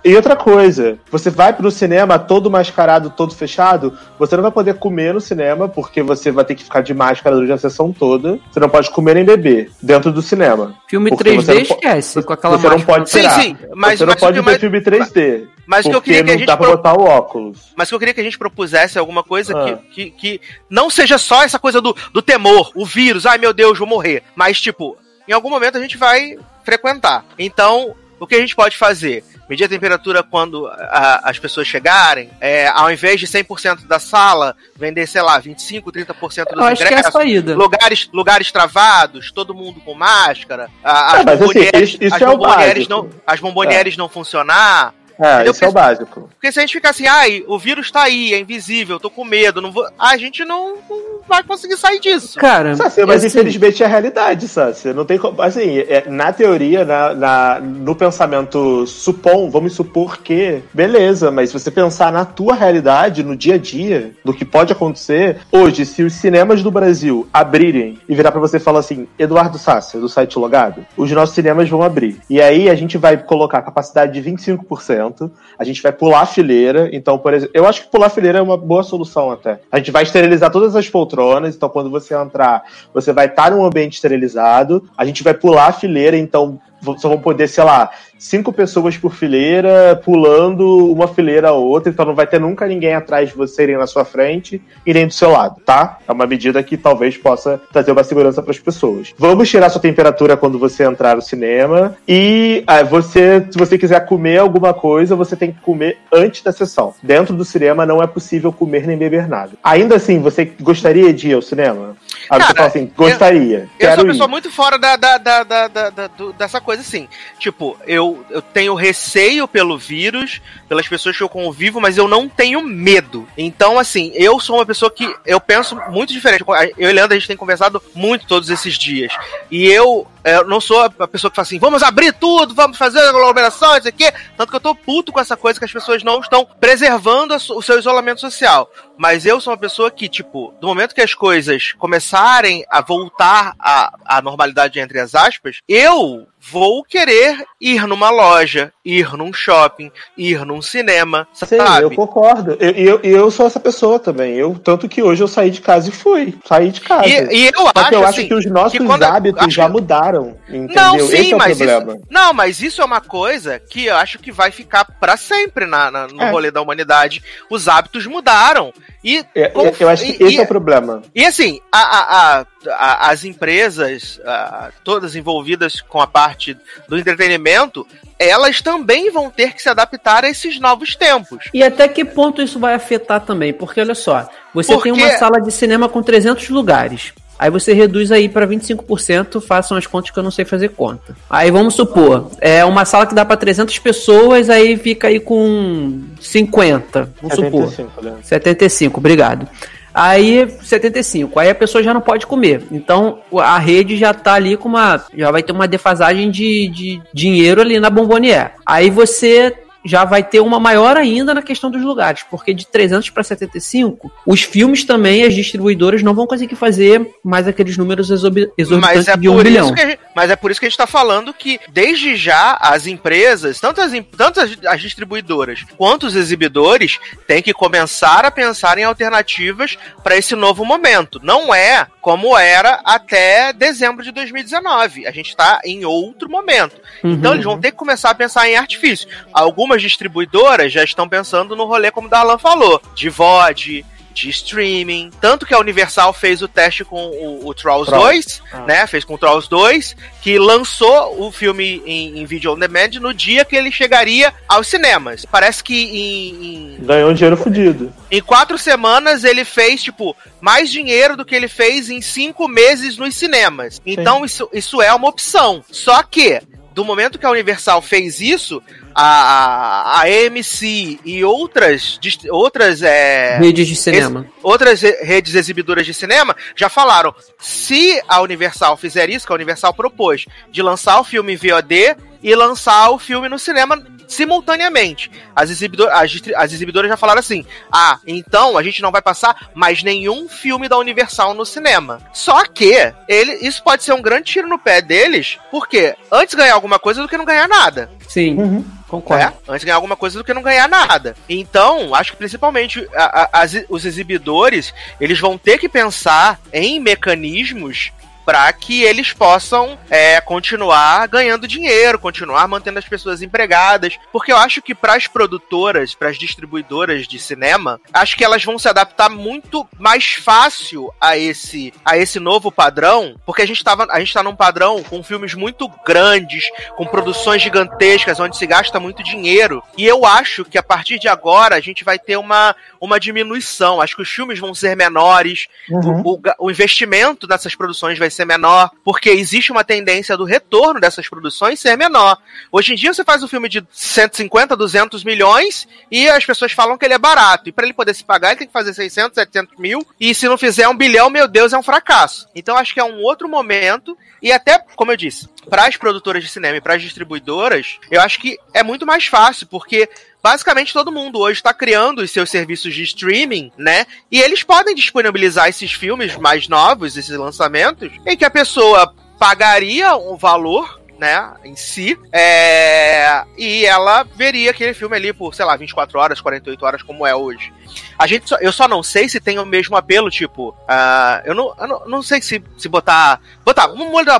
E, outra coisa, você vai pro cinema todo mascarado, todo fechado, você não vai poder comer no cinema, porque você vai ter que ficar de máscara durante a sessão toda, você não pode comer nem beber dentro do cinema. filme porque 3D você não po- esquece, com aquela você não máscara. pode Sim, tirar. sim, mas- você não mas pode ver mais- filme 3D. Mas o que eu porque queria que a não gente dá pra pro- botar o óculos. Mas que eu queria que a gente propusesse alguma coisa Ah. que, que, que não seja só essa coisa do, do temor, o vírus, ai meu Deus, vou morrer. Mas, tipo, em algum momento a gente vai frequentar. Então, o que a gente pode fazer? Medir a temperatura quando a- as pessoas chegarem, é, ao invés de 100% da sala, vender, sei lá, 25, 30% dos Eu acho que é a ingressos. saída. Lugares, lugares travados, todo mundo com máscara, a- É, as assim, bombonieres, as é bombonieres não, as bombonieres não funcionar, É, isso é o básico. porque se a gente ficar assim, ai, o vírus tá aí, é invisível, tô com medo, não vou. A gente não, não vai conseguir sair disso. Cara, Sácia, mas infelizmente é a realidade, Sácia. Não tem como. Assim, é, na teoria, na, na- no pensamento supom, vamos supor que, beleza, mas se você pensar na tua realidade, no dia a dia, do que pode acontecer, hoje, se os cinemas do Brasil abrirem e virar pra você e falar assim, Eduardo Sácia, do site logado, os nossos cinemas vão abrir. E aí a gente vai colocar a capacidade de 25%, a gente vai pular a fileira. Então, por exemplo, eu acho que pular a fileira é uma boa solução até. A gente vai esterilizar todas as poltronas, então quando você entrar, você vai estar num ambiente esterilizado. A gente vai pular a fileira, então só vão poder, sei lá, cinco pessoas por fileira, pulando uma fileira a outra, então não vai ter nunca ninguém atrás de você nem na sua frente e nem do seu lado, tá? É uma medida que talvez possa trazer uma segurança para as pessoas. Vamos tirar sua temperatura quando você entrar no cinema e ah, você, se você quiser comer alguma coisa, você tem que comer antes da sessão. Dentro do cinema não é possível comer nem beber nada. Ainda assim, você gostaria de ir ao cinema? Aí você Cara, fala assim, gostaria. Eu quero sou uma pessoa ir. muito fora da, da, da, da, da- da- do- dessa coisa assim. Tipo, eu, eu tenho receio pelo vírus, pelas pessoas que eu convivo, mas eu não tenho medo. Então, assim, eu sou uma pessoa que eu penso muito diferente. Eu e Leandro, a gente tem conversado muito todos esses dias. E eu, eu não sou a pessoa que fala assim, vamos abrir tudo, vamos fazer aglomeração, isso aqui. Tanto que eu tô puto com essa coisa que as pessoas não estão preservando o seu isolamento social. Mas eu sou uma pessoa que, tipo, do momento que as coisas começarem a voltar à, à normalidade, entre as aspas, eu vou querer ir numa loja, ir num shopping, ir num cinema, Sim, sabe? eu concordo. E eu, eu, eu sou essa pessoa também. Eu, tanto que hoje eu saí de casa e fui. Saí de casa. E, e eu Só acho, que eu acho assim, que os nossos que hábitos acho já mudaram. Entendeu? Não, sim, Esse é o mas problema. isso. Não, mas isso é uma coisa que eu acho que vai ficar pra sempre na, na- no É. rolê da humanidade. Os hábitos mudaram. E, É, como- eu acho que e- esse e- é o problema. E assim, a- a- a- a- as empresas, a- todas envolvidas com a parte do entretenimento, elas também vão ter que se adaptar a esses novos tempos. E até que ponto isso vai afetar também? Porque olha só, você Porque- tem uma sala de cinema com 300 lugares. Aí você reduz aí para 25%, façam as contas que eu não sei fazer conta. Aí vamos supor, é uma sala que dá para 300 pessoas, aí fica aí com 50, vamos 75, supor. Né? 75, obrigado. Aí 75, aí a pessoa já não pode comer. Então a rede já tá ali com uma. Já vai ter uma defasagem de, de dinheiro ali na Bombonier. Aí você já vai ter uma maior ainda na questão dos lugares, porque de 300 para 75, os filmes também, as distribuidoras não vão conseguir fazer mais aqueles números exorbitantes é de um bilhão. Gente, mas é por isso que a gente está falando que, desde já, as empresas, tanto as, tanto as, as distribuidoras quanto os exibidores, têm que começar a pensar em alternativas para esse novo momento. Não é como era até dezembro de 2019. A gente está em outro momento. Uhum. Então eles vão ter que começar a pensar em artifício. Algumas algumas distribuidoras já estão pensando no rolê, como o Darlan falou, de VOD, de streaming. Tanto que a Universal fez o teste com o, o Trolls, Trolls 2, ah. né? Fez com o Trolls 2, que lançou o filme em, em vídeo on demand no dia que ele chegaria aos cinemas. Parece que em. em Ganhou um dinheiro fodido. Em quatro semanas ele fez, tipo, mais dinheiro do que ele fez em cinco meses nos cinemas. Então isso, isso é uma opção. Só que do momento que a Universal fez isso, a, a AMC e outras, outras é, redes de cinema. Ex, outras redes exibidoras de cinema já falaram: se a Universal fizer isso, que a Universal propôs, de lançar o filme em VOD e lançar o filme no cinema simultaneamente. As, exibidor as, as exibidoras já falaram assim: ah, então a gente não vai passar mais nenhum filme da Universal no cinema. Só que ele, isso pode ser um grande tiro no pé deles, porque antes ganhar alguma coisa do que não ganhar nada. Sim. Uhum. Concordo. É? Antes ganhar alguma coisa do que não ganhar nada. Então, acho que principalmente a, a, as, os exibidores, eles vão ter que pensar em mecanismos para que eles possam é, continuar ganhando dinheiro, continuar mantendo as pessoas empregadas, porque eu acho que para as produtoras, para as distribuidoras de cinema, acho que elas vão se adaptar muito mais fácil a esse a esse novo padrão, porque a gente tava, a gente tá num padrão com filmes muito grandes, com produções gigantescas, onde se gasta muito dinheiro, e eu acho que a partir de agora a gente vai ter uma, uma diminuição, acho que os filmes vão ser menores, uhum. o, o, o investimento nessas produções vai ser menor, porque existe uma tendência do retorno dessas produções ser menor. Hoje em dia você faz um filme de 150, 200 milhões e as pessoas falam que ele é barato. E para ele poder se pagar, ele tem que fazer 600, 700 mil. E se não fizer um bilhão, meu Deus, é um fracasso. Então acho que é um outro momento. E até, como eu disse, para as produtoras de cinema e para as distribuidoras, eu acho que é muito mais fácil, porque basicamente todo mundo hoje está criando os seus serviços de streaming, né? E eles podem disponibilizar esses filmes mais novos, esses lançamentos, em que a pessoa pagaria um valor né, em si, é... e ela veria aquele filme ali por, sei lá, 24 horas, 48 horas, como é hoje. A gente só, eu só não sei se tem o mesmo apelo, tipo, uh, eu, não, eu não, não sei se, se botar. Botar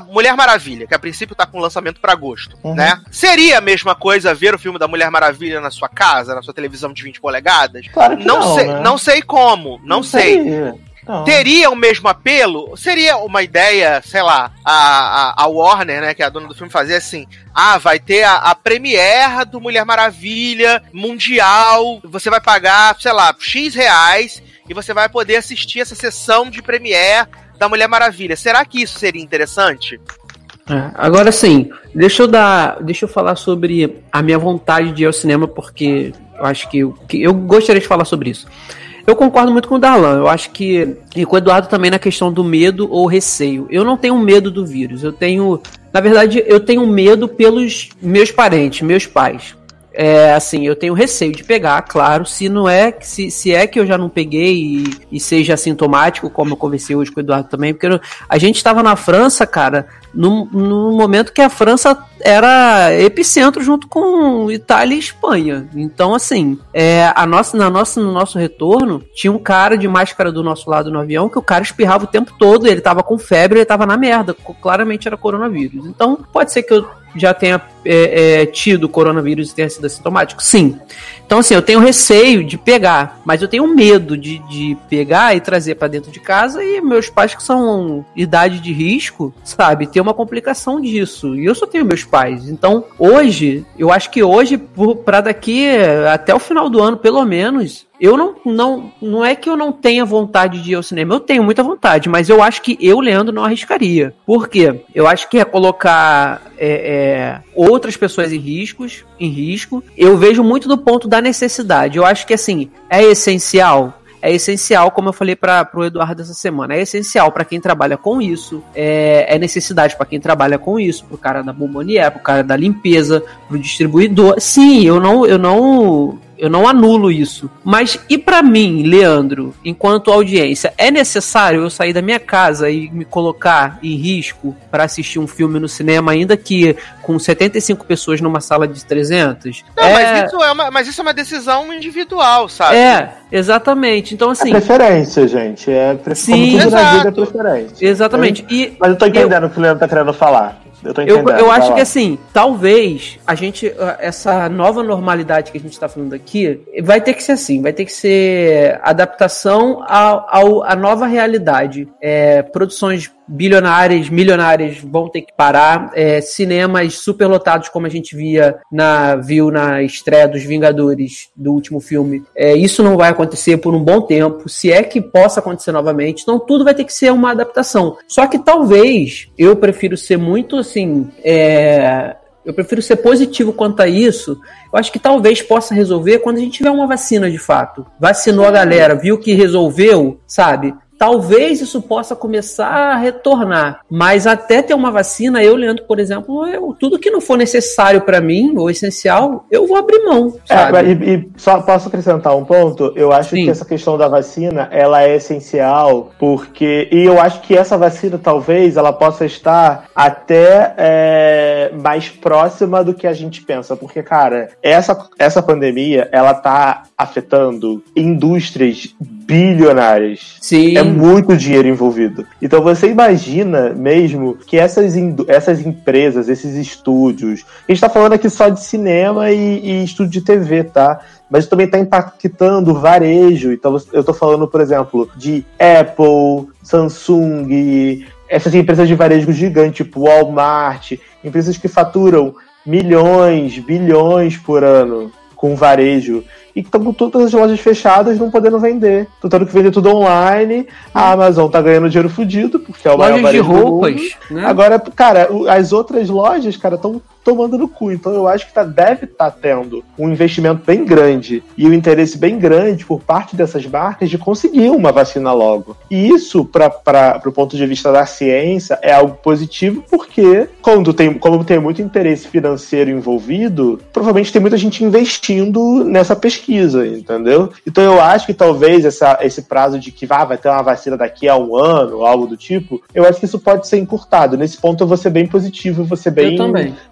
Mulher Maravilha, que a princípio tá com lançamento para agosto, uhum. né? Seria a mesma coisa ver o filme da Mulher Maravilha na sua casa, na sua televisão de 20 polegadas? Claro que não, não sei, né? não sei como, não, não sei. Seria. Não. Teria o mesmo apelo? Seria uma ideia, sei lá, a, a, a, Warner, né, que é a dona do filme, fazer assim: ah, vai ter a, a premiere do Mulher Maravilha mundial, você vai pagar, sei lá, X reais e você vai poder assistir essa sessão de premiere da Mulher Maravilha. Será que isso seria interessante? É, agora sim, deixa eu dar, deixa eu falar sobre a minha vontade de ir ao cinema porque eu acho que, que eu gostaria de falar sobre isso. Eu concordo muito com o Darlan. Eu acho que. E com o Eduardo também na questão do medo ou receio. Eu não tenho medo do vírus. Eu tenho. Na verdade, eu tenho medo pelos meus parentes, meus pais. É, assim, eu tenho receio de pegar, claro, se não é, se, se é que eu já não peguei e, e seja assintomático, como eu conversei hoje com o Eduardo também, porque a gente estava na França, cara, no, no momento que a França era epicentro junto com Itália e Espanha. Então, assim, é, a nossa, na nossa, no nosso retorno, tinha um cara de máscara do nosso lado no avião que o cara espirrava o tempo todo, ele tava com febre, ele tava na merda. Claramente era coronavírus. Então, pode ser que eu já tenha é, é, tido coronavírus e tenha sido assintomático? Sim. Então, assim, eu tenho receio de pegar, mas eu tenho medo de, de pegar e trazer para dentro de casa e meus pais, que são idade de risco, sabe, ter uma complicação disso. E eu só tenho meus pais. Então, hoje, eu acho que hoje, para daqui até o final do ano, pelo menos, eu não, não, não é que eu não tenha vontade de ir ao cinema, eu tenho muita vontade, mas eu acho que eu, Leandro, não arriscaria. Por quê? Eu acho que é colocar é, é, outras pessoas em riscos, em risco. Eu vejo muito do ponto da necessidade. Eu acho que assim é essencial é essencial, como eu falei para o Eduardo essa semana, é essencial para quem trabalha com isso, é, é necessidade para quem trabalha com isso, pro cara da bombonier, pro cara da limpeza, pro distribuidor. Sim, eu não, eu não eu não anulo isso. Mas e para mim, Leandro, enquanto audiência, é necessário eu sair da minha casa e me colocar em risco para assistir um filme no cinema, ainda que com 75 pessoas numa sala de 300? Não, é... mas, isso é uma, mas isso é uma decisão individual, sabe? É, exatamente. Então, assim. É preferência, gente. É pre... Sim, Como tudo na vida é preferência. Exatamente. E, mas eu tô entendendo eu... o que o Leandro tá querendo falar. Eu, eu, eu acho que assim, talvez a gente, essa nova normalidade que a gente está falando aqui, vai ter que ser assim, vai ter que ser adaptação à nova realidade. É, produções bilionárias, milionárias vão ter que parar, é, cinemas superlotados como a gente via na viu na estreia dos Vingadores do último filme. É, isso não vai acontecer por um bom tempo, se é que possa acontecer novamente. Então tudo vai ter que ser uma adaptação. Só que talvez eu prefiro ser muito assim, é, eu prefiro ser positivo quanto a isso. Eu acho que talvez possa resolver quando a gente tiver uma vacina de fato. Vacinou a galera, viu que resolveu, sabe? Talvez isso possa começar a retornar. Mas até ter uma vacina, eu, Leandro, por exemplo, eu, tudo que não for necessário para mim, ou essencial, eu vou abrir mão. É, e, e, só posso acrescentar um ponto? Eu acho Sim. que essa questão da vacina, ela é essencial, porque. E eu acho que essa vacina, talvez, ela possa estar até é, mais próxima do que a gente pensa. Porque, cara, essa, essa pandemia, ela tá afetando indústrias bilionárias. Sim. É muito dinheiro envolvido. Então você imagina mesmo que essas, essas empresas, esses estúdios. A gente tá falando aqui só de cinema e, e estúdio de TV, tá? Mas também está impactando o varejo. Então eu estou falando, por exemplo, de Apple, Samsung, essas empresas de varejo gigante, tipo Walmart, empresas que faturam milhões, bilhões por ano com varejo e que estão com todas as lojas fechadas, não podendo vender. Tô tendo que vender tudo online. A Amazon tá ganhando dinheiro fudido, porque é o Lojas maior de roupas, né? Agora, cara, as outras lojas, cara, estão tomando no cu. Então eu acho que tá, deve estar tá tendo um investimento bem grande e um interesse bem grande por parte dessas marcas de conseguir uma vacina logo. E isso, para o ponto de vista da ciência, é algo positivo porque, quando tem, como tem muito interesse financeiro envolvido, provavelmente tem muita gente investindo nessa pesquisa, entendeu? Então eu acho que talvez essa, esse prazo de que ah, vai ter uma vacina daqui a um ano, algo do tipo, eu acho que isso pode ser encurtado. Nesse ponto eu vou ser bem positivo, vou ser bem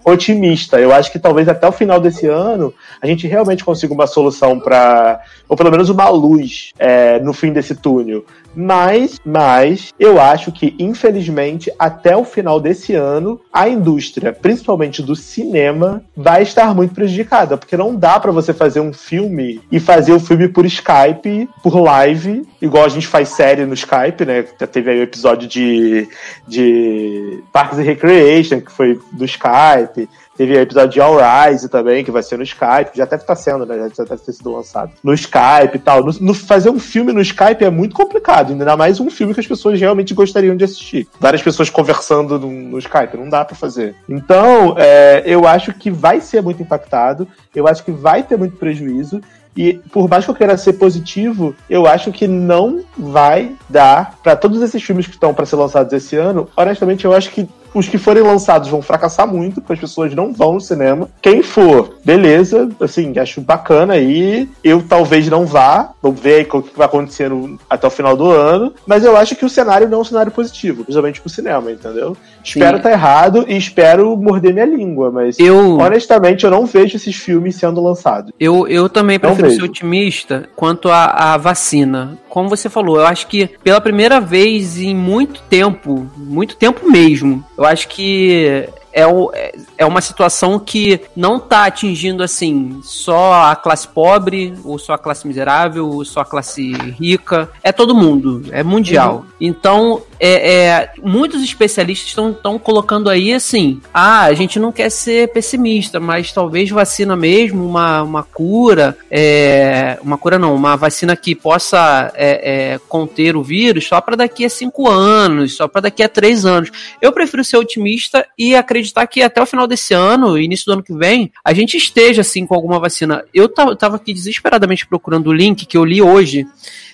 otimista. Eu acho que talvez até o final desse ano a gente realmente consiga uma solução para, ou pelo menos uma luz é, no fim desse túnel. Mas, mas eu acho que infelizmente até o final desse ano a indústria, principalmente do cinema, vai estar muito prejudicada, porque não dá para você fazer um filme e fazer o filme por Skype, por live, igual a gente faz série no Skype, né? Teve aí o episódio de, de Parks and Recreation, que foi do Skype. Teve o episódio de All Rise também, que vai ser no Skype, já deve estar sendo, né? Já deve ter sido lançado. No Skype e tal. No, no, fazer um filme no Skype é muito complicado, ainda mais um filme que as pessoas realmente gostariam de assistir. Várias pessoas conversando no, no Skype, não dá para fazer. Então, é, eu acho que vai ser muito impactado, eu acho que vai ter muito prejuízo. E por mais que eu queira ser positivo, eu acho que não vai dar para todos esses filmes que estão para ser lançados esse ano. Honestamente, eu acho que os que forem lançados vão fracassar muito, porque as pessoas não vão no cinema. Quem for, beleza, assim, acho bacana aí. Eu talvez não vá, vamos ver o que vai acontecer até o final do ano. Mas eu acho que o cenário não é um cenário positivo, principalmente pro cinema, entendeu? Espero estar tá errado e espero morder minha língua, mas eu... honestamente eu não vejo esses filmes sendo lançados. Eu, eu também prefiro ser otimista quanto à vacina. Como você falou, eu acho que pela primeira vez em muito tempo, muito tempo mesmo, eu acho que é, o, é, é uma situação que não está atingindo assim só a classe pobre, ou só a classe miserável, ou só a classe rica. É todo mundo, é mundial. Uhum. Então, é, é, muitos especialistas estão colocando aí assim: ah, a gente não quer ser pessimista, mas talvez vacina mesmo, uma, uma cura, é, uma cura não, uma vacina que possa é, é conter o vírus só para daqui a cinco anos, só para daqui a três anos. Eu prefiro ser otimista e acreditar que até o final desse ano, início do ano que vem, a gente esteja assim com alguma vacina. Eu tava aqui desesperadamente procurando o link que eu li hoje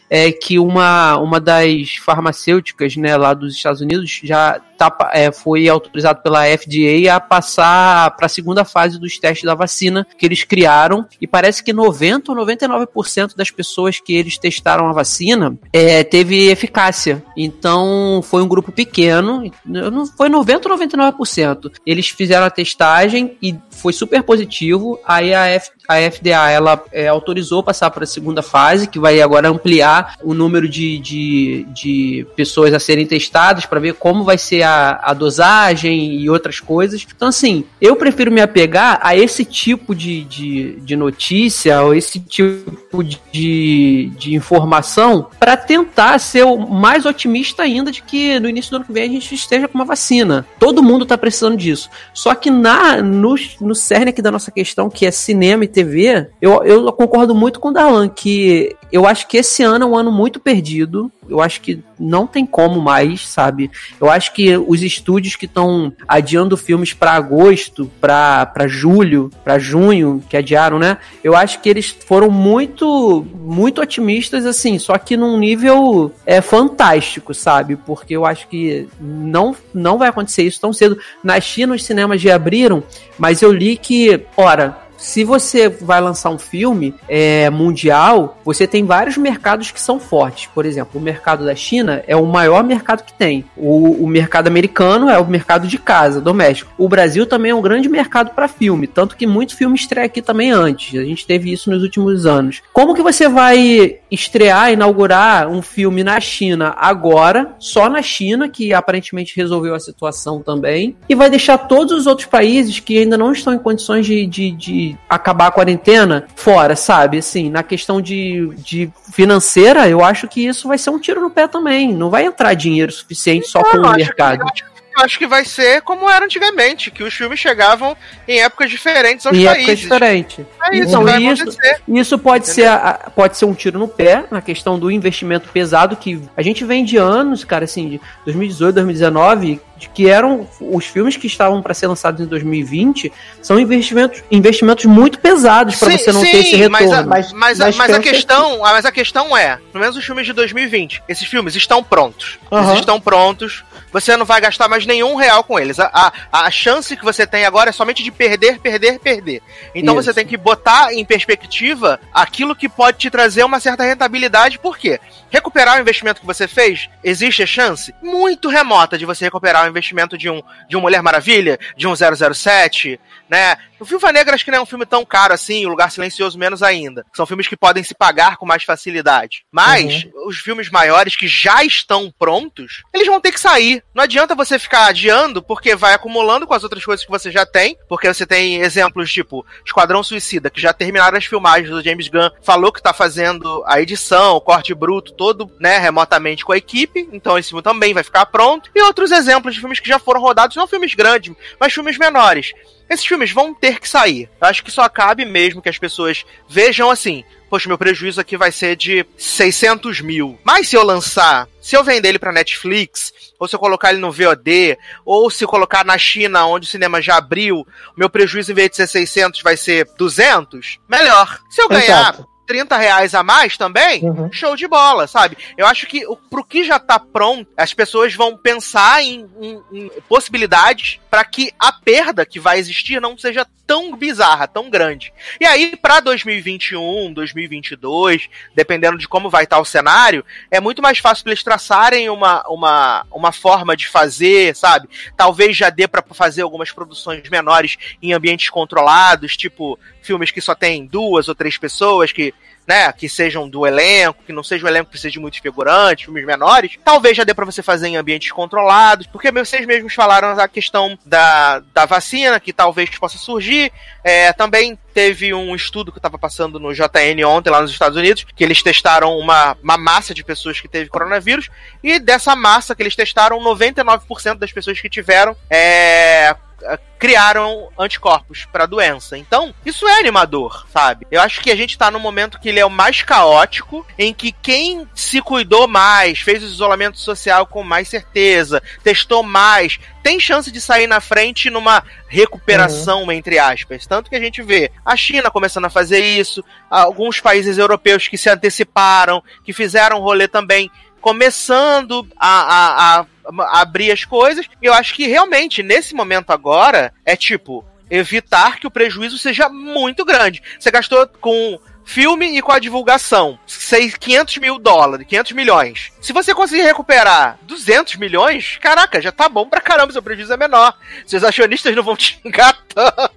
é que uma, uma das farmacêuticas né, lá dos Estados Unidos já tá, é, foi autorizado pela FDA a passar para a segunda fase dos testes da vacina que eles criaram e parece que 90 ou 99% das pessoas que eles testaram a vacina é, teve eficácia. Então foi um grupo pequeno, não foi 90 ou 99%. Eles fizeram a testagem e foi super positivo. Aí a, F, a FDA ela é, autorizou passar para a segunda fase, que vai agora ampliar o número de, de, de pessoas a serem testadas para ver como vai ser a, a dosagem e outras coisas. Então, assim, eu prefiro me apegar a esse tipo de, de, de notícia, ou esse tipo de, de informação, para tentar ser o mais otimista ainda de que no início do ano que vem a gente esteja com uma vacina. Todo mundo está precisando disso. Só que na, no, no cerne aqui da nossa questão, que é cinema e TV, eu, eu concordo muito com o Darlan, que eu acho que esse ano é um ano muito perdido. Eu acho que não tem como mais, sabe? Eu acho que os estúdios que estão adiando filmes para agosto, para julho, para junho, que adiaram, né? Eu acho que eles foram muito muito otimistas assim, só que num nível é fantástico, sabe? Porque eu acho que não não vai acontecer isso tão cedo. Na China os cinemas já abriram, mas eu li que, ora, se você vai lançar um filme é, mundial, você tem vários mercados que são fortes. Por exemplo, o mercado da China é o maior mercado que tem. O, o mercado americano é o mercado de casa, doméstico. O Brasil também é um grande mercado para filme, tanto que muito filme estreia aqui também antes. A gente teve isso nos últimos anos. Como que você vai estrear, inaugurar um filme na China agora, só na China, que aparentemente resolveu a situação também, e vai deixar todos os outros países que ainda não estão em condições de, de, de acabar a quarentena fora, sabe? Assim, na questão de, de financeira, eu acho que isso vai ser um tiro no pé também. Não vai entrar dinheiro suficiente só com o mercado. Que, acho que vai ser como era antigamente, que os filmes chegavam em épocas diferentes aos em países. Épocas diferentes. É isso, então, isso, isso pode ser, pode ser um tiro no pé na questão do investimento pesado que a gente vem de anos, cara, assim, de 2018, 2019, de que eram os filmes que estavam para ser lançados em 2020 são investimentos, investimentos muito pesados para você não sim, ter esse retorno. Mas a, mas, mas, mas, mas a questão, mas a questão é, pelo menos os filmes de 2020, esses filmes estão prontos. Uhum. Eles estão prontos você não vai gastar mais nenhum real com eles. A, a, a chance que você tem agora é somente de perder, perder, perder. Então Isso. você tem que botar em perspectiva aquilo que pode te trazer uma certa rentabilidade, por quê? Recuperar o investimento que você fez, existe a chance muito remota de você recuperar o investimento de um, de um Mulher Maravilha, de um 007, né? O Viúva Negra acho que não é um filme tão caro assim, O Lugar Silencioso menos ainda. São filmes que podem se pagar com mais facilidade. Mas uhum. os filmes maiores que já estão prontos, eles vão ter que sair. Não adianta você ficar adiando, porque vai acumulando com as outras coisas que você já tem, porque você tem exemplos tipo Esquadrão Suicida, que já terminaram as filmagens do James Gunn, falou que tá fazendo a edição, o corte bruto todo, né, remotamente com a equipe, então esse filme também vai ficar pronto. E outros exemplos de filmes que já foram rodados, não filmes grandes, mas filmes menores. Esses filmes vão ter que sair. Eu acho que só cabe mesmo que as pessoas vejam assim. Poxa, meu prejuízo aqui vai ser de 600 mil. Mas se eu lançar, se eu vender ele pra Netflix, ou se eu colocar ele no VOD, ou se eu colocar na China, onde o cinema já abriu, meu prejuízo em vez de ser 600 vai ser 200, melhor. Se eu ganhar Exato. 30 reais a mais também, uhum. show de bola, sabe? Eu acho que pro que já tá pronto, as pessoas vão pensar em, em, em possibilidades para que a perda que vai existir não seja tão bizarra, tão grande. E aí, para 2021, 2022, dependendo de como vai estar tá o cenário, é muito mais fácil eles traçarem uma, uma, uma forma de fazer, sabe? Talvez já dê para fazer algumas produções menores em ambientes controlados, tipo filmes que só tem duas ou três pessoas, que né, que sejam do elenco, que não seja o elenco que precisa de muitos figurantes, filmes menores, talvez já dê para você fazer em ambientes controlados, porque vocês mesmos falaram a questão da, da vacina, que talvez possa surgir. É, também teve um estudo que estava passando no JN ontem, lá nos Estados Unidos, que eles testaram uma, uma massa de pessoas que teve coronavírus, e dessa massa que eles testaram, 99% das pessoas que tiveram é, criaram anticorpos para doença. Então, isso é animador, sabe? Eu acho que a gente tá num momento que ele é o mais caótico, em que quem se cuidou mais, fez o isolamento social com mais certeza, testou mais, tem chance de sair na frente numa recuperação, uhum. entre aspas. Tanto que a gente vê a China começando a fazer isso, alguns países europeus que se anteciparam, que fizeram rolê também começando a, a, a abrir as coisas. Eu acho que realmente, nesse momento agora, é tipo, evitar que o prejuízo seja muito grande. Você gastou com filme e com a divulgação, 500 mil dólares, 500 milhões. Se você conseguir recuperar 200 milhões, caraca, já tá bom pra caramba, seu prejuízo é menor. Seus acionistas não vão te tanto.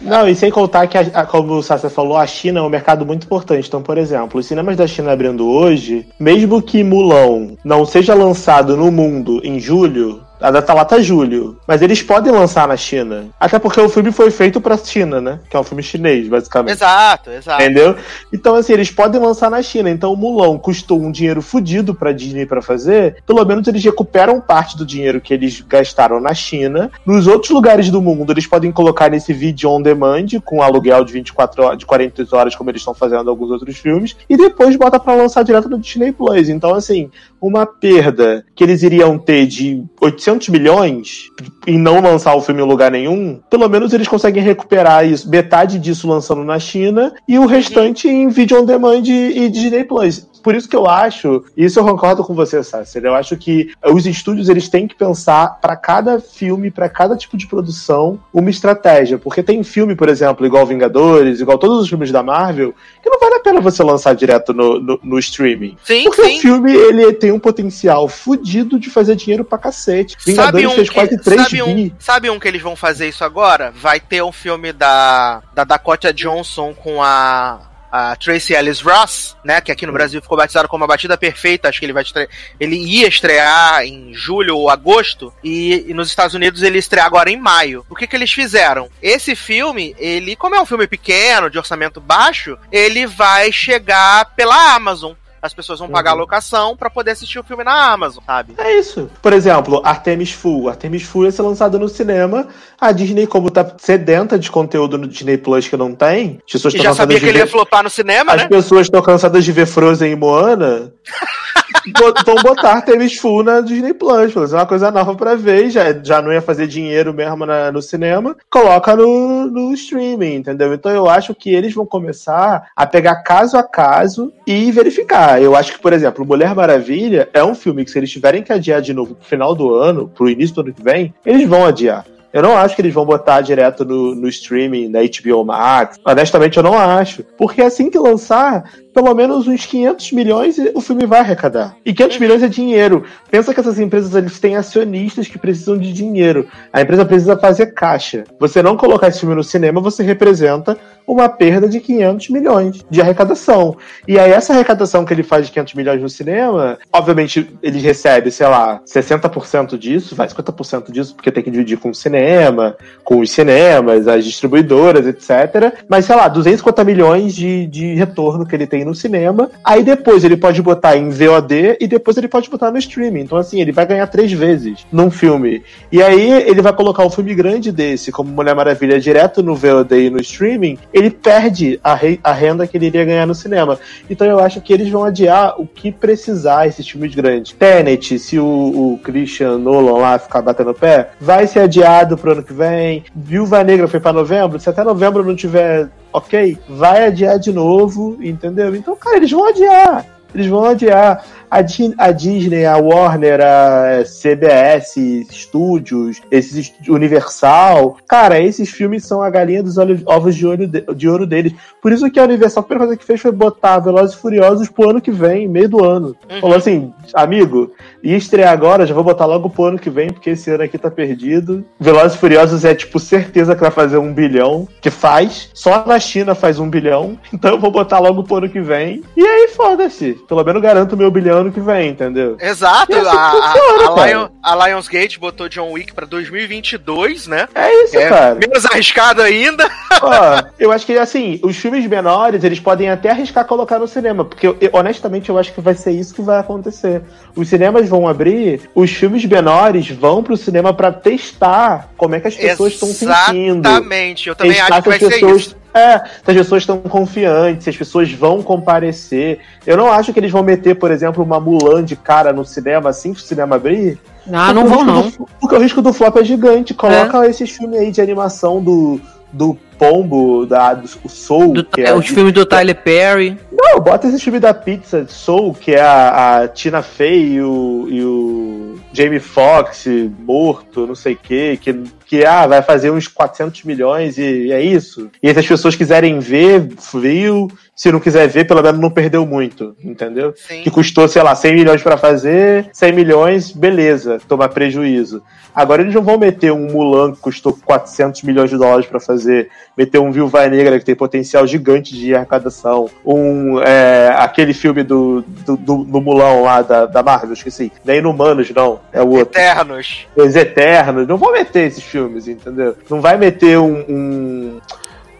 Não, e sem contar que, a, a, como o Sasha falou, a China é um mercado muito importante. Então, por exemplo, os cinemas da China abrindo hoje, mesmo que Mulan não seja lançado no mundo em julho, a data lá tá julho. Mas eles podem lançar na China. Até porque o filme foi feito pra China, né? Que é um filme chinês, basicamente. Exato, exato. Entendeu? Então, assim, eles podem lançar na China. Então, o Mulan custou um dinheiro fodido pra Disney para fazer. Pelo menos eles recuperam parte do dinheiro que eles gastaram na China. Nos outros lugares do mundo, eles podem colocar nesse vídeo on demand, com aluguel de 24 horas, de 40 horas, como eles estão fazendo alguns outros filmes. E depois bota para lançar direto no Disney Plus. Então, assim, uma perda que eles iriam ter de 800 milhões e não lançar o filme em lugar nenhum, pelo menos eles conseguem recuperar isso, metade disso lançando na China e o restante em vídeo on demand e Disney Plus por isso que eu acho, isso eu concordo com você, Sasser. Eu acho que os estúdios eles têm que pensar para cada filme, para cada tipo de produção, uma estratégia. Porque tem filme, por exemplo, igual Vingadores, igual todos os filmes da Marvel, que não vale a pena você lançar direto no, no, no streaming. Sim, porque sim. o filme ele tem um potencial fudido de fazer dinheiro pra cacete. Vingadores um fez que, quase 3 sabe um, sabe um que eles vão fazer isso agora? Vai ter um filme da, da Dakota Johnson com a a Tracy Ellis Ross, né, que aqui no Brasil ficou batizado como a batida perfeita, acho que ele vai estrear, ele ia estrear em julho ou agosto e, e, nos Estados Unidos ele estreia agora em maio. O que que eles fizeram? Esse filme, ele, como é um filme pequeno, de orçamento baixo, ele vai chegar pela Amazon as pessoas vão pagar a uhum. locação para poder assistir o filme na Amazon, sabe? É isso. Por exemplo, Artemis Fool. Artemis Fool ia ser lançado no cinema. A Disney, como tá sedenta de conteúdo no Disney Plus que não tem, as pessoas e já sabia que ele ia flopar no cinema, as né? As pessoas estão cansadas de ver Frozen e Moana. vão botar Artemis Fool na Disney Plus. Fazer uma coisa nova pra ver. Já, já não ia fazer dinheiro mesmo na, no cinema. Coloca no, no streaming, entendeu? Então eu acho que eles vão começar a pegar caso a caso e verificar. Eu acho que, por exemplo, Mulher Maravilha é um filme que, se eles tiverem que adiar de novo pro final do ano, pro início do ano que vem, eles vão adiar. Eu não acho que eles vão botar direto no, no streaming, na HBO Max. Honestamente, eu não acho. Porque assim que lançar, pelo menos uns 500 milhões o filme vai arrecadar. E 500 milhões é dinheiro. Pensa que essas empresas eles têm acionistas que precisam de dinheiro. A empresa precisa fazer caixa. Você não colocar esse filme no cinema, você representa uma perda de 500 milhões de arrecadação. E aí essa arrecadação que ele faz de 500 milhões no cinema, obviamente ele recebe, sei lá, 60% disso, vai 50% disso, porque tem que dividir com o cinema, com os cinemas, as distribuidoras, etc. Mas sei lá, 250 milhões de, de retorno que ele tem no cinema. Aí depois ele pode botar em VOD e depois ele pode botar no streaming. Então, assim, ele vai ganhar três vezes num filme. E aí ele vai colocar um filme grande desse, como Mulher Maravilha, direto no VOD e no streaming. Ele perde a, re a renda que ele iria ganhar no cinema. Então eu acho que eles vão adiar o que precisar esses filmes grandes. Tenet, se o, o Christian Nolan lá ficar batendo pé, vai ser adiado pro ano que vem. Viúva Negra foi para novembro. Se até novembro não tiver ok, vai adiar de novo, entendeu? Então, cara, eles vão adiar. Eles vão adiar. A, Di- a Disney, a Warner, a CBS Studios, esses Universal. Cara, esses filmes são a galinha dos ovos de, olho de, de ouro deles. Por isso que a Universal, a primeira coisa que fez foi botar Velozes e Furiosos pro ano que vem, meio do ano. Falou assim, amigo, ia estrear agora, já vou botar logo pro ano que vem, porque esse ano aqui tá perdido. Velozes e Furiosos é, tipo, certeza que vai fazer um bilhão, que faz. Só na China faz um bilhão. Então eu vou botar logo pro ano que vem. E aí, foda-se. Pelo menos garanto meu bilhão ano que vem, entendeu? Exato, E assim a, a, funciona, a. Lion- a Lionsgate botou John Wick pra 2022, né? É isso, É cara. menos arriscado ainda. Ó, eu acho que, assim, os filmes menores, eles podem até arriscar colocar no cinema, porque, honestamente, eu acho que vai ser isso que vai acontecer. Os cinemas vão abrir, os filmes menores vão pro cinema pra testar como é que as pessoas estão sentindo. Exatamente, eu também testar acho que vai se as ser pessoas- isso. É, se as pessoas estão confiantes, se as pessoas vão comparecer. Eu não acho que eles vão meter, por exemplo, uma Mulan de cara no cinema assim que o cinema abrir. Ah, não vão não. do- porque o risco do flop é gigante. Coloca esses filmes aí de animação do, do Pombo, da, do Soul. Do- que é os filmes do Tyler Perry. Não, bota esse filme da pizza Soul, que é a, a Tina Fey e o, e o Jamie Foxx morto, não sei o quê, que, que ah, vai fazer uns 400 milhões e, e é isso. E se as pessoas quiserem ver, viu. Se não quiser ver, pelo menos não perdeu muito, entendeu? Sim. que custou, sei lá, 100 milhões pra fazer, 100 milhões, beleza, tomar prejuízo. Agora eles não vão meter um Mulan que custou 400 milhões de dólares pra fazer, meter um Viúva Negra que tem potencial gigante de arrecadação, um é, aquele filme do, do, do, do Mulan lá da, da Marvel, esqueci, nem Inumanos não, é o outro. Eternos. Os Eternos, não vão meter esses filmes, entendeu? Não vai meter um. um-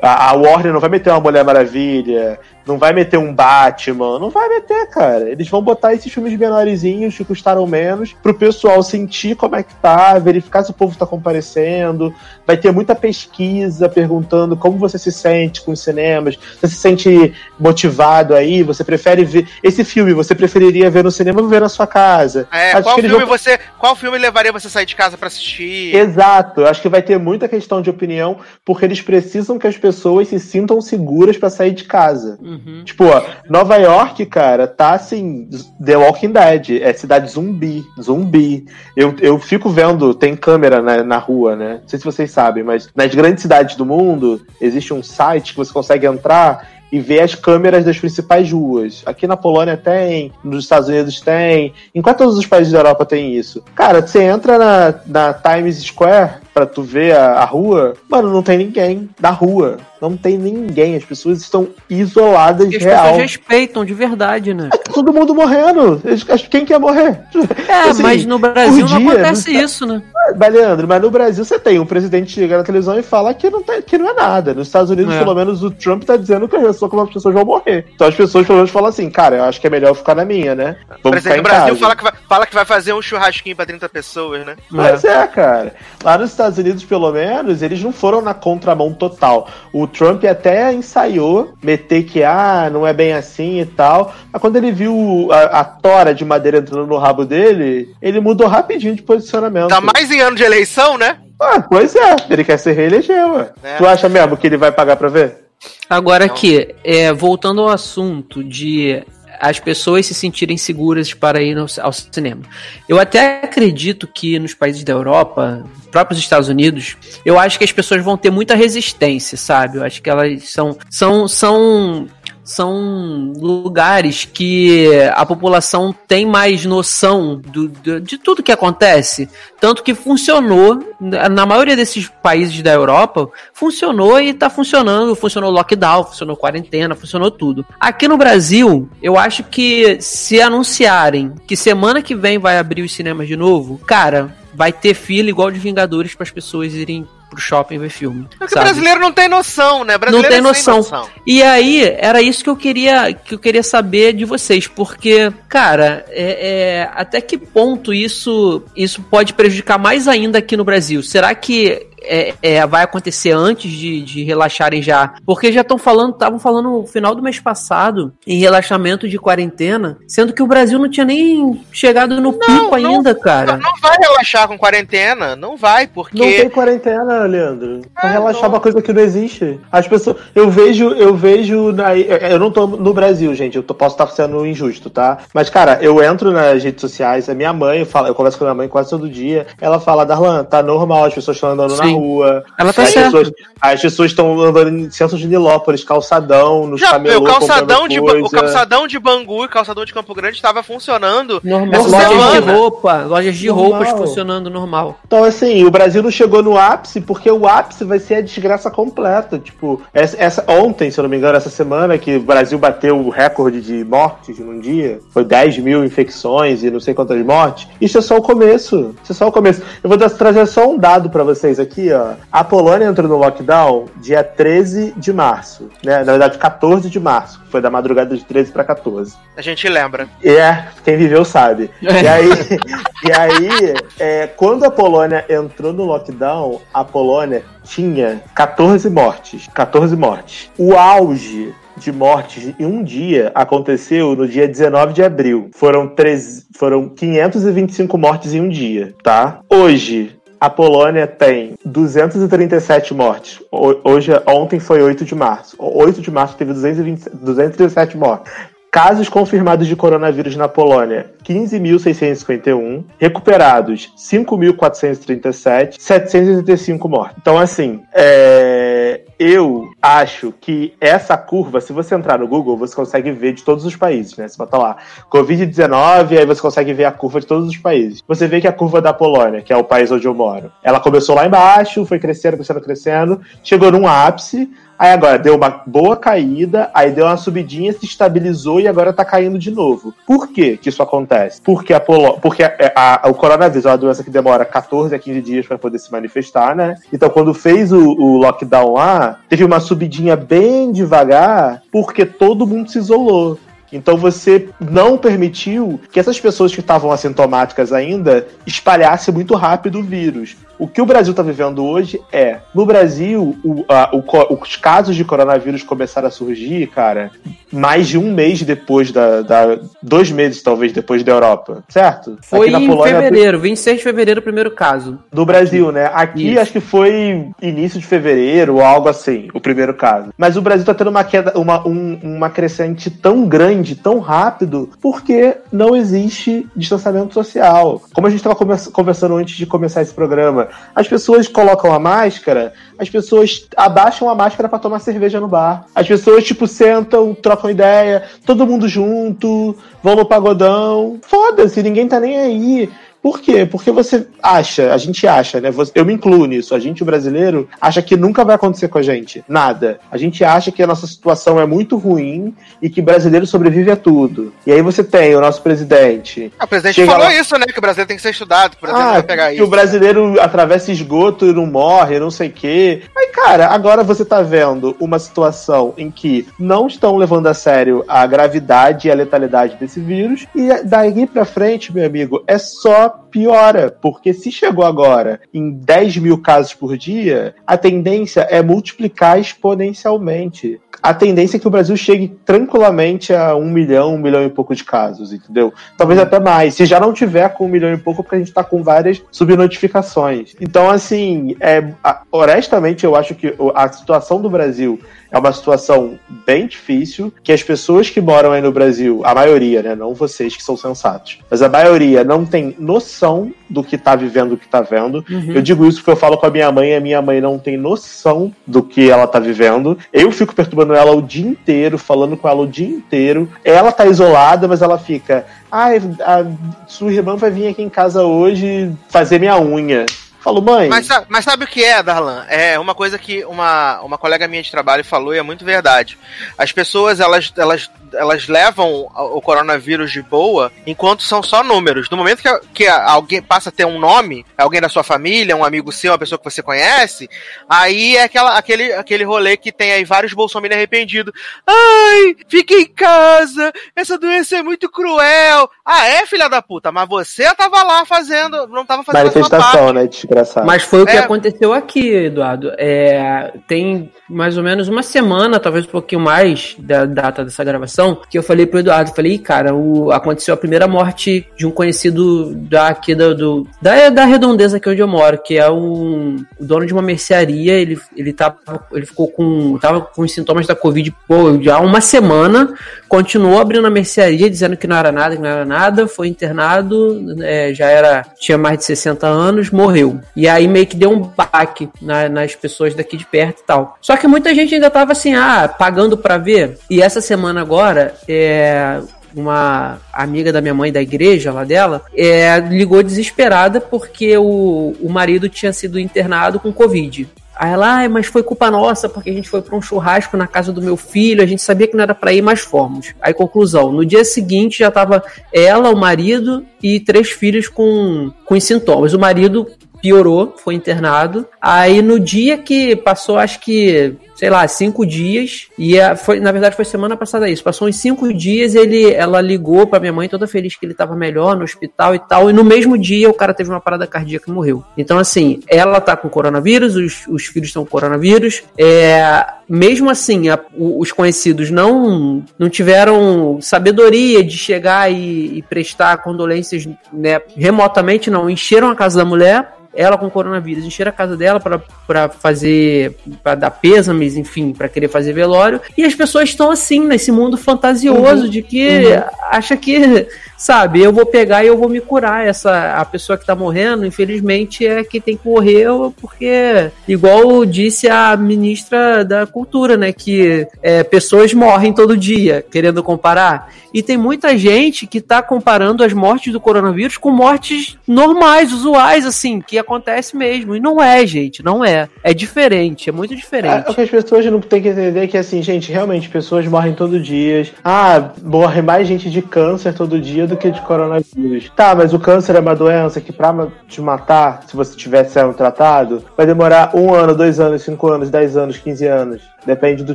a Warner não vai meter uma Mulher Maravilha, não vai meter um Batman, não vai meter, cara. Eles vão botar esses filmes menorzinhos que custaram menos pro pessoal sentir como é que tá, verificar se o povo tá comparecendo. Vai ter muita pesquisa perguntando como você se sente com os cinemas, você se sente motivado aí, você prefere ver. Esse filme você preferiria ver no cinema ou ver na sua casa? É, Acho qual filme vão- você. Qual filme levaria você a sair de casa pra assistir? Exato, eu acho que vai ter muita questão de opinião, porque eles precisam que as pessoas se sintam seguras pra sair de casa. Uhum. Tipo, ó, Nova York, cara, tá assim, The Walking Dead, é cidade zumbi, zumbi. Eu, eu fico vendo, tem câmera na, na rua, né? Não sei se vocês sabem, mas nas grandes cidades do mundo, existe um site que você consegue entrar e ver as câmeras das principais ruas. Aqui na Polônia tem, nos Estados Unidos tem, em quase todos os países da Europa tem isso. Cara, você entra na, na Times Square pra tu ver a, a rua, mano, não tem ninguém na rua. Não tem ninguém. As pessoas estão isoladas E as real. pessoas respeitam de verdade, né? Tá todo mundo morrendo. Quem quer morrer? É, Assim, mas no Brasil não dia, acontece não tá- isso, né? Mas, Leandro, mas no Brasil você tem um presidente que chega na televisão e fala que não, tá- que não é nada. Nos Estados Unidos, É. pelo menos, o Trump tá dizendo que as pessoas, que as pessoas vão morrer. Então as pessoas, pelo menos, falam assim, cara, eu acho que é melhor eu ficar na minha, né? O Vamos presidente do Brasil casa. fala que, vai, fala que vai fazer um churrasquinho pra 30 pessoas, né? Mas é, cara. Lá nos Estados Unidos, pelo menos, eles não foram na contramão total. O Trump até ensaiou meter que, ah, não é bem assim e tal. Mas quando ele viu a, a tora de madeira entrando no rabo dele, ele mudou rapidinho de posicionamento. Tá mais em ano de eleição, né? Ah, pois é. Ele quer se reeleger, ué. É. Tu acha mesmo que ele vai pagar pra ver? Agora aqui, é, voltando ao assunto de as pessoas se sentirem seguras para ir ao cinema. Eu até acredito que nos países da Europa, próprios Estados Unidos, eu acho que as pessoas vão ter muita resistência, sabe? Eu acho que elas são são são são lugares que a população tem mais noção do, do- de tudo que acontece. Tanto que funcionou, na maioria desses países da Europa, funcionou e tá funcionando. Funcionou lockdown, funcionou quarentena, funcionou tudo. Aqui no Brasil, eu acho que se anunciarem que semana que vem vai abrir os cinemas de novo, cara, vai ter fila igual de Vingadores para as pessoas irem pro shopping ver filme. Porque o sabe? brasileiro não tem noção, né? Brasileiro tem é sem noção. E aí, era isso que eu queria que eu queria saber de vocês, porque, cara, é, é, até que ponto isso, isso pode prejudicar mais ainda aqui no Brasil? Será que é, é, vai acontecer antes de, de relaxarem já? Porque já estão falando, estavam falando no final do mês passado em relaxamento de quarentena, sendo que o Brasil não tinha nem chegado no não, pico não, ainda, cara. Não, não, vai relaxar com quarentena, não vai, porque. Não tem quarentena, Leandro. Pra é, relaxar uma coisa que não existe. As pessoas. Eu vejo, eu vejo. Na, eu não tô no Brasil, gente. Eu tô, posso estar sendo injusto, tá? Mas, cara, eu entro nas redes sociais, a minha mãe, eu, falo, eu converso com a minha mãe quase todo dia. Ela fala, Darlan, tá normal, as pessoas estão andando Sim. na rua. Ela tá as certa. Pessoas, as pessoas estão andando em centros de Nilópolis, calçadão, nos Já, camelô, o calçadão de O calçadão de Bangu e calçadão de Campo Grande estava funcionando. Normal. Lojas de roupa, lojas de normal. roupas funcionando normal. Então, assim, o Brasil não chegou no ápice porque o ápice vai ser a desgraça completa. Tipo, essa, essa ontem, se eu não me engano, essa semana que o Brasil bateu o recorde de mortes num dia, foi 10 mil infecções e não sei quantas mortes. Isso é só o começo. Isso é só o começo. Eu vou trazer só um dado para vocês aqui, ó. A Polônia entrou no lockdown dia 13 de março, né? Na verdade, 14 de março. Foi da madrugada de 13 para 14. A gente lembra. É, quem viveu sabe. E aí, e aí é, quando a Polônia entrou no lockdown, a Polônia tinha 14 mortes. 14 mortes. O auge de mortes em um dia aconteceu no dia 19 de abril. Foram, 3, foram 525 mortes em um dia, tá? Hoje, a Polônia tem 237 mortes. Hoje, ontem foi 8 de março. 8 de março teve 220, 237 mortes. Casos confirmados de coronavírus na Polônia, 15.651. Recuperados, 5.437. 785 mortes. Então, assim, é... eu acho que essa curva, se você entrar no Google, você consegue ver de todos os países, né? Você bota lá, Covid-19, aí você consegue ver a curva de todos os países. Você vê que a curva da Polônia, que é o país onde eu moro, ela começou lá embaixo, foi crescendo, crescendo, crescendo, chegou num ápice, Aí agora deu uma boa caída, aí deu uma subidinha, se estabilizou e agora tá caindo de novo. Por que que isso acontece? Porque, a Polo... Porque a, a, o coronavírus é uma doença que demora 14 a 15 dias para poder se manifestar, né? Então quando fez o, o lockdown lá, teve uma subidinha bem devagar, porque todo mundo se isolou. Então você não permitiu que essas pessoas que estavam assintomáticas ainda espalhassem muito rápido o vírus. O que o Brasil está vivendo hoje é, no Brasil, o, a, o, os casos de coronavírus começaram a surgir, cara, mais de um mês depois da, da dois meses talvez depois da Europa, certo? Foi em fevereiro, 26 de fevereiro o primeiro caso. Do Brasil, né? Aqui Isso. acho que foi início de fevereiro ou algo assim, o primeiro caso. Mas o Brasil está tendo uma queda, uma, um, uma crescente tão grande, tão rápido, porque não existe distanciamento social. Como a gente estava conversando antes de começar esse programa, as pessoas colocam a máscara, as pessoas abaixam a máscara para tomar cerveja no bar. As pessoas, tipo, sentam, trocam ideia, todo mundo junto, vão no pagodão. Foda-se, ninguém tá nem aí. Por quê? Porque você acha, a gente acha, né? Eu me incluo nisso. A gente, o brasileiro, acha que nunca vai acontecer com a gente. Nada. A gente acha que a nossa situação é muito ruim e que brasileiro sobrevive a tudo. E aí você tem o nosso presidente. Ah, o presidente falou lá... isso, né? Que o brasileiro tem que ser estudado. Por exemplo, ah, pegar que isso. o brasileiro atravessa esgoto e não morre, não sei o quê. Mas, cara, agora você tá vendo uma situação em que não estão levando a sério a gravidade e a letalidade desse vírus. E daí pra frente, meu amigo, é só piora, porque se chegou agora em 10 mil casos por dia, a tendência é multiplicar exponencialmente. A tendência é que o Brasil chegue tranquilamente a um milhão, um milhão e pouco de casos, entendeu? Talvez até mais. Se já não tiver com um milhão e pouco, porque a gente está com várias subnotificações. Então, assim, é, honestamente, eu acho que a situação do Brasil é uma situação bem difícil, que as pessoas que moram aí no Brasil, a maioria, né, não vocês que são sensatos, mas a maioria não tem noção do que tá vivendo, o que tá vendo. Uhum. Eu digo isso porque eu falo com a minha mãe, e a minha mãe não tem noção do que ela tá vivendo. Eu fico perturbando ela o dia inteiro, falando com ela o dia inteiro. Ela tá isolada, mas ela fica, ai, ah, a sua irmã vai vir aqui em casa hoje fazer minha unha. Falo, mãe. Mas, mas sabe o que é, Darlan? É uma coisa que uma, uma colega minha de trabalho falou e é muito verdade. As pessoas, elas, elas elas levam o coronavírus de boa enquanto são só números. No momento que, que alguém passa a ter um nome, alguém da sua família, um amigo seu, uma pessoa que você conhece, aí é aquela, aquele, aquele rolê que tem aí vários bolsominions arrependidos. Ai, fique em casa, essa doença é muito cruel. Ah, é, filha da puta, mas você tava lá fazendo, não tava fazendo Manifestação, né, desgraçado. Mas foi o que É. aconteceu aqui, Eduardo. É, tem mais ou menos uma semana, talvez um pouquinho mais da data dessa gravação, que eu falei pro Eduardo, falei, "Ih, cara, o, aconteceu a primeira morte de um conhecido daqui do, do- da, da redondeza aqui onde eu moro, que é um o dono de uma mercearia, ele, ele, tava, ele ficou com, tava com os sintomas da Covid pô, já há uma semana, continuou abrindo a mercearia, dizendo que não era nada, que não era nada, foi internado, é, já era, tinha mais de 60 anos, morreu. E aí meio que deu um baque na- nas pessoas daqui de perto e tal. Só que muita gente ainda tava assim, ah, pagando pra ver. E essa semana agora, é, uma amiga da minha mãe da igreja lá dela é, ligou desesperada porque o, o marido tinha sido internado com Covid. Aí ela, "Ai, mas foi culpa nossa, porque a gente foi pra um churrasco na casa do meu filho, a gente sabia que não era pra ir, mas fomos. Aí, conclusão, no dia seguinte já tava ela, o marido e três filhos com, com sintomas. O marido piorou, foi internado. Aí no dia que passou, acho que, sei lá, cinco dias, e foi, na verdade foi semana passada isso, passou uns cinco dias, ele, ela ligou pra minha mãe toda feliz que ele tava melhor no hospital e tal, e no mesmo dia o cara teve uma parada cardíaca e morreu. Então assim, ela tá com coronavírus, os, os filhos estão com coronavírus, é, mesmo assim, a- os conhecidos não, não tiveram sabedoria de chegar e, e prestar condolências né, remotamente, não, encheram a casa da mulher, ela com coronavírus, encheram a casa dela pra fazer, pra dar pêsames, enfim, pra querer fazer velório. E as pessoas estão assim, nesse mundo fantasioso de que acha que, sabe, eu vou pegar e eu vou me curar. Essa, a pessoa que tá morrendo, infelizmente, é que tem que morrer, porque, igual disse a ministra da Cultura, né, que é, pessoas morrem todo dia, querendo comparar. E tem muita gente que tá comparando as mortes do coronavírus com mortes normais, usuais, assim, que acontece mesmo. E não é, gente, não é. É diferente, é muito É, diferente. o que as pessoas não têm que entender é que, assim, gente, realmente, pessoas morrem todo dia. Ah, morre mais gente de câncer todo dia do que de coronavírus. Tá, mas o câncer é uma doença que pra te matar, se você tiver sendo tratado, vai demorar um ano, dois anos, cinco anos, dez anos, quinze anos. Depende do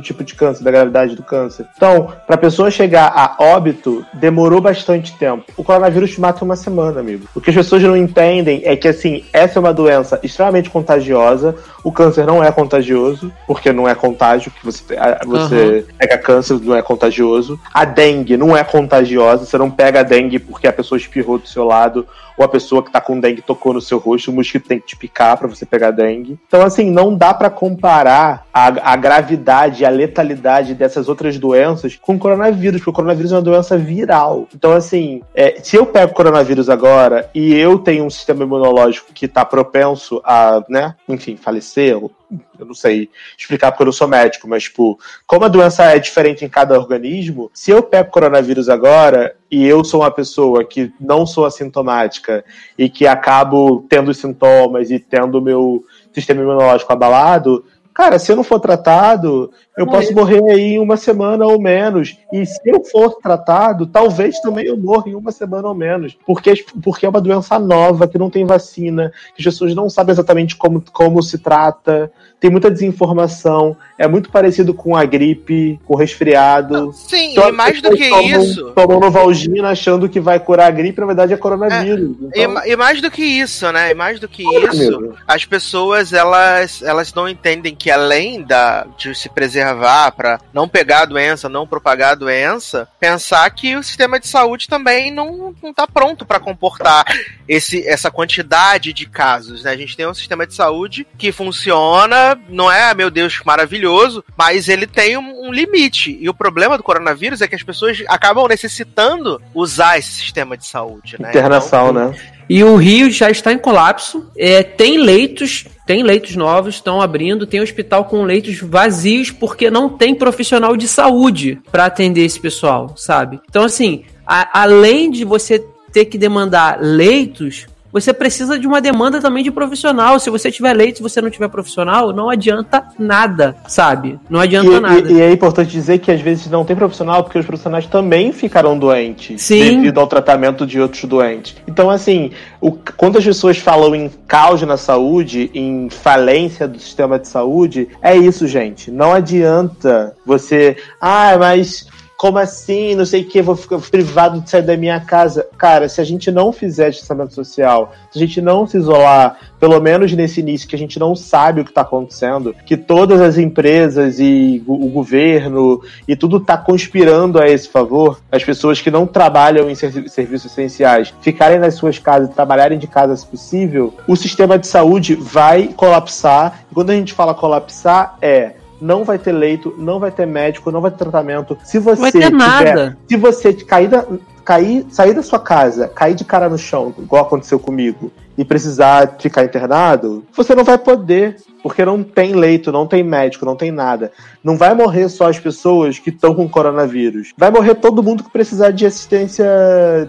tipo de câncer, da gravidade do câncer. Então, pra pessoa chegar a óbito, demorou bastante tempo. O coronavírus te mata uma semana, amigo. O que as pessoas não entendem é que, assim, essa é uma doença extremamente contagiosa. O câncer não é contagioso, porque não é contágio, que você, você pega câncer, não é contagioso. A dengue não é contagiosa, você não pega a dengue porque a pessoa espirrou do seu lado, ou a pessoa que tá com dengue tocou no seu rosto, o mosquito tem que te picar pra você pegar dengue. Então, assim, não dá pra comparar a, a gravidade a letalidade dessas outras doenças com o coronavírus, porque o coronavírus é uma doença viral. Então, assim, é, se eu pego coronavírus agora e eu tenho um sistema imunológico que tá propenso a, né, enfim, falecer, eu não sei explicar porque eu não sou médico, mas, tipo, como a doença é diferente em cada organismo, se eu pego coronavírus agora e eu sou uma pessoa que não sou assintomática e que acabo tendo sintomas e tendo meu sistema imunológico abalado, cara, se eu não for tratado, eu posso morrer aí em uma semana ou menos. E se eu for tratado, talvez também eu morra em uma semana ou menos. Porque, porque é uma doença nova, que não tem vacina, que as pessoas não sabem exatamente como, como se trata, tem muita desinformação, é muito parecido com a gripe, com o resfriado. Sim, Então, e mais do que tomam- isso. Tomam Novalgina achando que vai curar a gripe, na verdade é coronavírus. E, Então, ma- e mais do que isso, né? E mais do que Olha, isso, as pessoas elas, elas não entendem que além da, de se preservar para não pegar a doença, não propagar a doença, pensar que o sistema de saúde também não, não tá pronto para comportar esse, essa quantidade de casos. Né? A gente tem um sistema de saúde que funciona, não é, meu Deus, maravilhoso, mas ele tem um, um limite. E o problema do coronavírus é que as pessoas acabam necessitando usar esse sistema de saúde. Né? internação, né? E o Rio já está em colapso. É, tem leitos, tem leitos novos, estão abrindo, tem hospital com leitos vazios porque não tem profissional de saúde para atender esse pessoal, sabe? Então, assim, a- além de você ter que demandar leitos, você precisa de uma demanda também de profissional. Se você tiver leite, se você não tiver profissional, não adianta nada, sabe? Não adianta e, nada. E, e, é importante dizer que às vezes não tem profissional porque os profissionais também ficaram doentes Sim. devido ao tratamento de outros doentes. Então, assim, o, quando as pessoas falam em caos na saúde, em falência do sistema de saúde, é isso, gente. Não adianta você. Ah, mas como assim? Não sei o que, vou ficar privado de sair da minha casa. Cara, se a gente não fizer distanciamento social, se a gente não se isolar, pelo menos nesse início, que a gente não sabe o que está acontecendo, que todas as empresas e o governo e tudo está conspirando a esse favor, as pessoas que não trabalham em serviços essenciais ficarem nas suas casas, trabalharem de casa se possível, o sistema de saúde vai colapsar. E quando a gente fala colapsar, é não vai ter leito, não vai ter médico, não vai ter tratamento. Se você vai ter tiver, nada. se você cair da, cair, sair da sua casa, cair de cara no chão, igual aconteceu comigo, e precisar ficar internado, você não vai poder, porque não tem leito, não tem médico, não tem nada. Não vai morrer só as pessoas que estão com coronavírus. Vai morrer todo mundo que precisar de assistência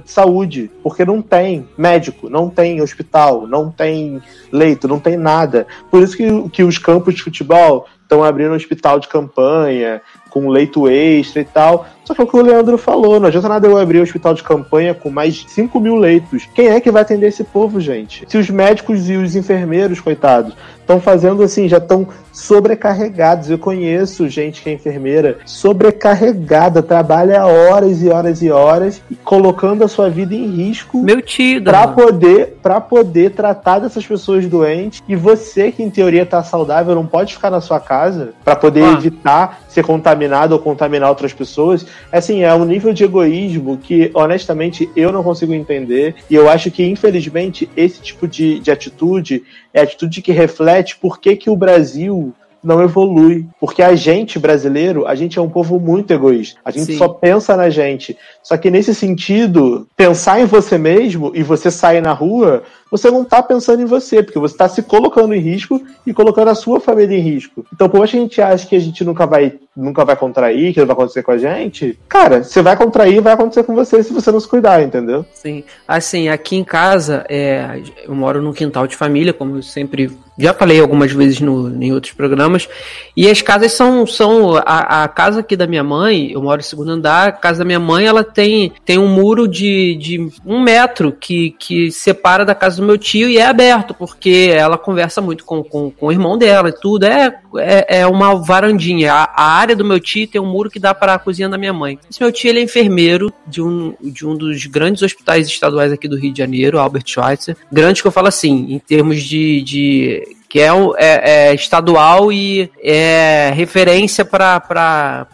de saúde, porque não tem médico, não tem hospital, não tem leito, não tem nada. Por isso que, que os campos de futebol estão abrindo um hospital de campanha, com leito extra e tal. Só que é o que o Leandro falou, não adianta nada eu abrir um hospital de campanha com mais de 5 mil leitos. Quem é que vai atender esse povo, gente? Se os médicos e os enfermeiros, coitados, estão fazendo assim, já estão sobrecarregados. Eu conheço gente que é enfermeira sobrecarregada, trabalha horas e horas e horas, colocando a sua vida em risco. Meu tio, para poder para poder tratar dessas pessoas doentes. E você que em teoria tá saudável não pode ficar na sua casa para poder ah. evitar ser contaminado ou contaminar outras pessoas. Assim, é um nível de egoísmo que honestamente eu não consigo entender. E eu acho que infelizmente esse tipo de, de atitude é atitude que reflete por que, que o Brasil não evolui. Porque a gente, brasileiro, a gente é um povo muito egoísta. A gente Sim. só pensa na gente. Só que nesse sentido, pensar em você mesmo e você sair na rua, você não tá pensando em você, porque você tá se colocando em risco e colocando a sua família em risco. Então, por mais que a gente ache que a gente nunca vai, nunca vai contrair, que não vai acontecer com a gente, cara, você vai contrair, vai acontecer com você se você não se cuidar, entendeu? Sim. Assim, aqui em casa, é, eu moro num quintal de família, como eu sempre já falei algumas vezes no, em outros programas. E as casas são. são a, a, casa aqui da minha mãe, eu moro no segundo andar, a casa da minha mãe ela tem, tem um muro de, de um metro que, que separa da casa do meu tio e é aberto, porque ela conversa muito com, com, com o irmão dela e tudo. É, é, é uma varandinha. A, a, área do meu tio tem um muro que dá para a cozinha da minha mãe. Esse meu tio ele é enfermeiro de um, de um dos grandes hospitais estaduais aqui do Rio de Janeiro, Albert Schweitzer. Grande que eu falo assim, em termos de, de que é, é, é estadual e é referência para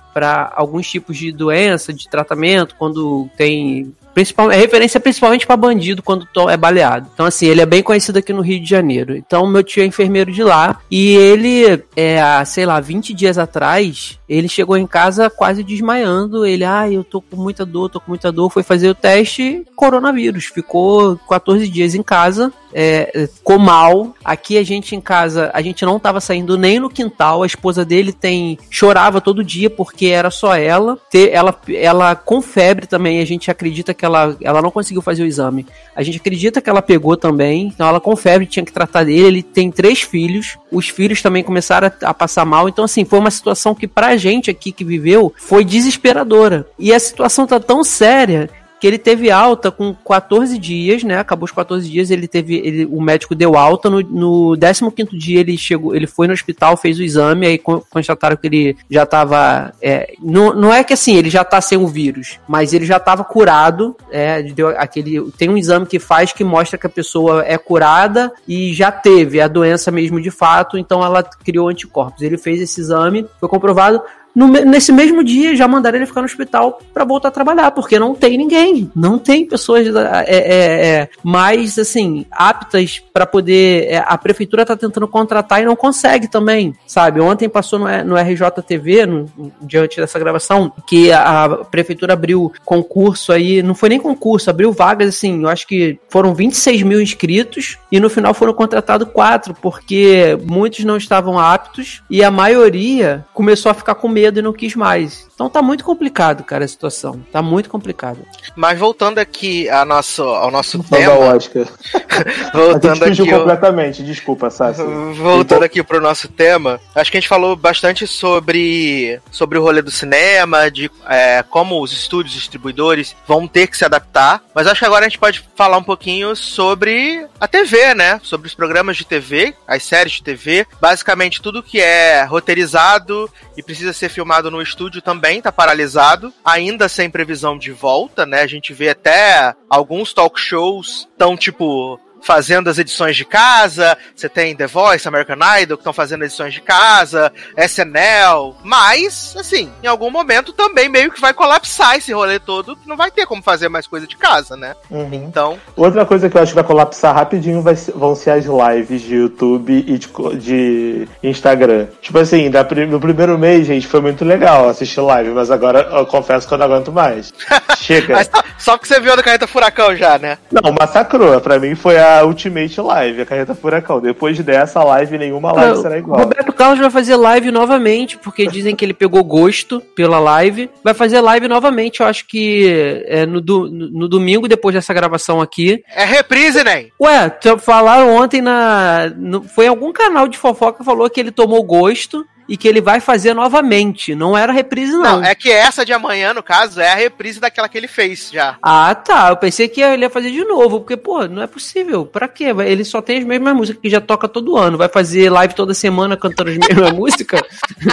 alguns tipos de doença, de tratamento, quando tem Principal, é referência principalmente para bandido quando é baleado. Então, assim, ele é bem conhecido aqui no Rio de Janeiro. Então, meu tio é enfermeiro de lá. E ele, é, há, sei lá, 20 dias atrás, ele chegou em casa quase desmaiando. Ele, ah, eu tô com muita dor, tô com muita dor. Foi fazer o teste, coronavírus. Ficou 14 dias em casa. É, ficou mal. Aqui a gente em casa, a gente não tava saindo nem no quintal. A esposa dele tem chorava todo dia porque era só ela. Ela, ela com febre também. A gente acredita que ela, ela não conseguiu fazer o exame. A gente acredita que ela pegou também. Então ela com febre tinha que tratar dele. Ele tem três filhos. Os filhos também começaram a, a passar mal. Então assim foi uma situação que pra gente aqui que viveu foi desesperadora. E a situação tá tão séria que ele teve alta com 14 dias, né? Acabou os 14 dias, ele teve. Ele, o médico deu alta. No, no 15 dia ele chegou, ele foi no hospital, fez o exame, aí constataram que ele já estava. É, não, não é que assim, ele já tá sem o vírus, mas ele já estava curado. É, deu aquele, tem um exame que faz que mostra que a pessoa é curada e já teve a doença mesmo de fato, então ela criou anticorpos. Ele fez esse exame, foi comprovado no, nesse mesmo dia já mandaram ele ficar no hospital para voltar a trabalhar, porque não tem ninguém, não tem pessoas é, é, é, mais assim aptas para poder. É, a prefeitura tá tentando contratar e não consegue também, sabe? Ontem passou no, no RJTV, no, diante dessa gravação, que a, a, prefeitura abriu concurso aí, não foi nem concurso, abriu vagas assim, eu acho que foram 26 mil inscritos e no final foram contratados quatro, porque muitos não estavam aptos e a maioria começou a ficar com medo medo e não quis mais. Então tá muito complicado, cara, a situação. Tá muito complicado. Mas voltando aqui a nosso, ao nosso tema. da Oscar. a voltando gente aqui. ao- completamente, desculpa, Sassi. Voltando aqui pro nosso tema, acho que a gente falou bastante sobre, sobre o rolê do cinema, de é, como os estúdios distribuidores vão ter que se adaptar, mas acho que agora a gente pode falar um pouquinho sobre a TV, né? Sobre os programas de TV, as séries de TV, basicamente tudo que é roteirizado e precisa ser filmado no estúdio também tá paralisado, ainda sem previsão de volta, né? A gente vê até alguns talk shows tão tipo fazendo as edições de casa, você tem The Voice, American Idol, que estão fazendo edições de casa, SNL, mas, assim, em algum momento também meio que vai colapsar esse rolê todo, que não vai ter como fazer mais coisa de casa, né? Uhum. Então, Outra coisa que eu acho que vai colapsar rapidinho vai vão ser as lives de YouTube e de, de Instagram. Tipo assim, da no primeiro mês, gente, foi muito legal assistir live, mas agora eu confesso que eu não aguento mais. Chega. só- só porque você viu a do Carreta Furacão já, né? Não, massacrou. Pra mim foi a Ultimate Live, a Carreta Furacão. Depois dessa live, nenhuma live será O igual. Roberto Carlos vai fazer live novamente, porque dizem que ele pegou gosto pela live. Vai fazer live novamente, eu acho que é, no, do- no domingo, depois dessa gravação aqui. É reprise, né? Ué, falaram ontem na. no- foi em algum canal de fofoca que falou que ele tomou gosto e que ele vai fazer novamente. Não era reprise, não. Não, é que essa de amanhã, no caso, é a reprise daquela que ele fez já. Ah, tá. Eu pensei que ele ia fazer de novo, porque, pô, não é possível. Pra quê? Ele só tem as mesmas músicas que já toca todo ano. Vai fazer live toda semana cantando as mesmas músicas?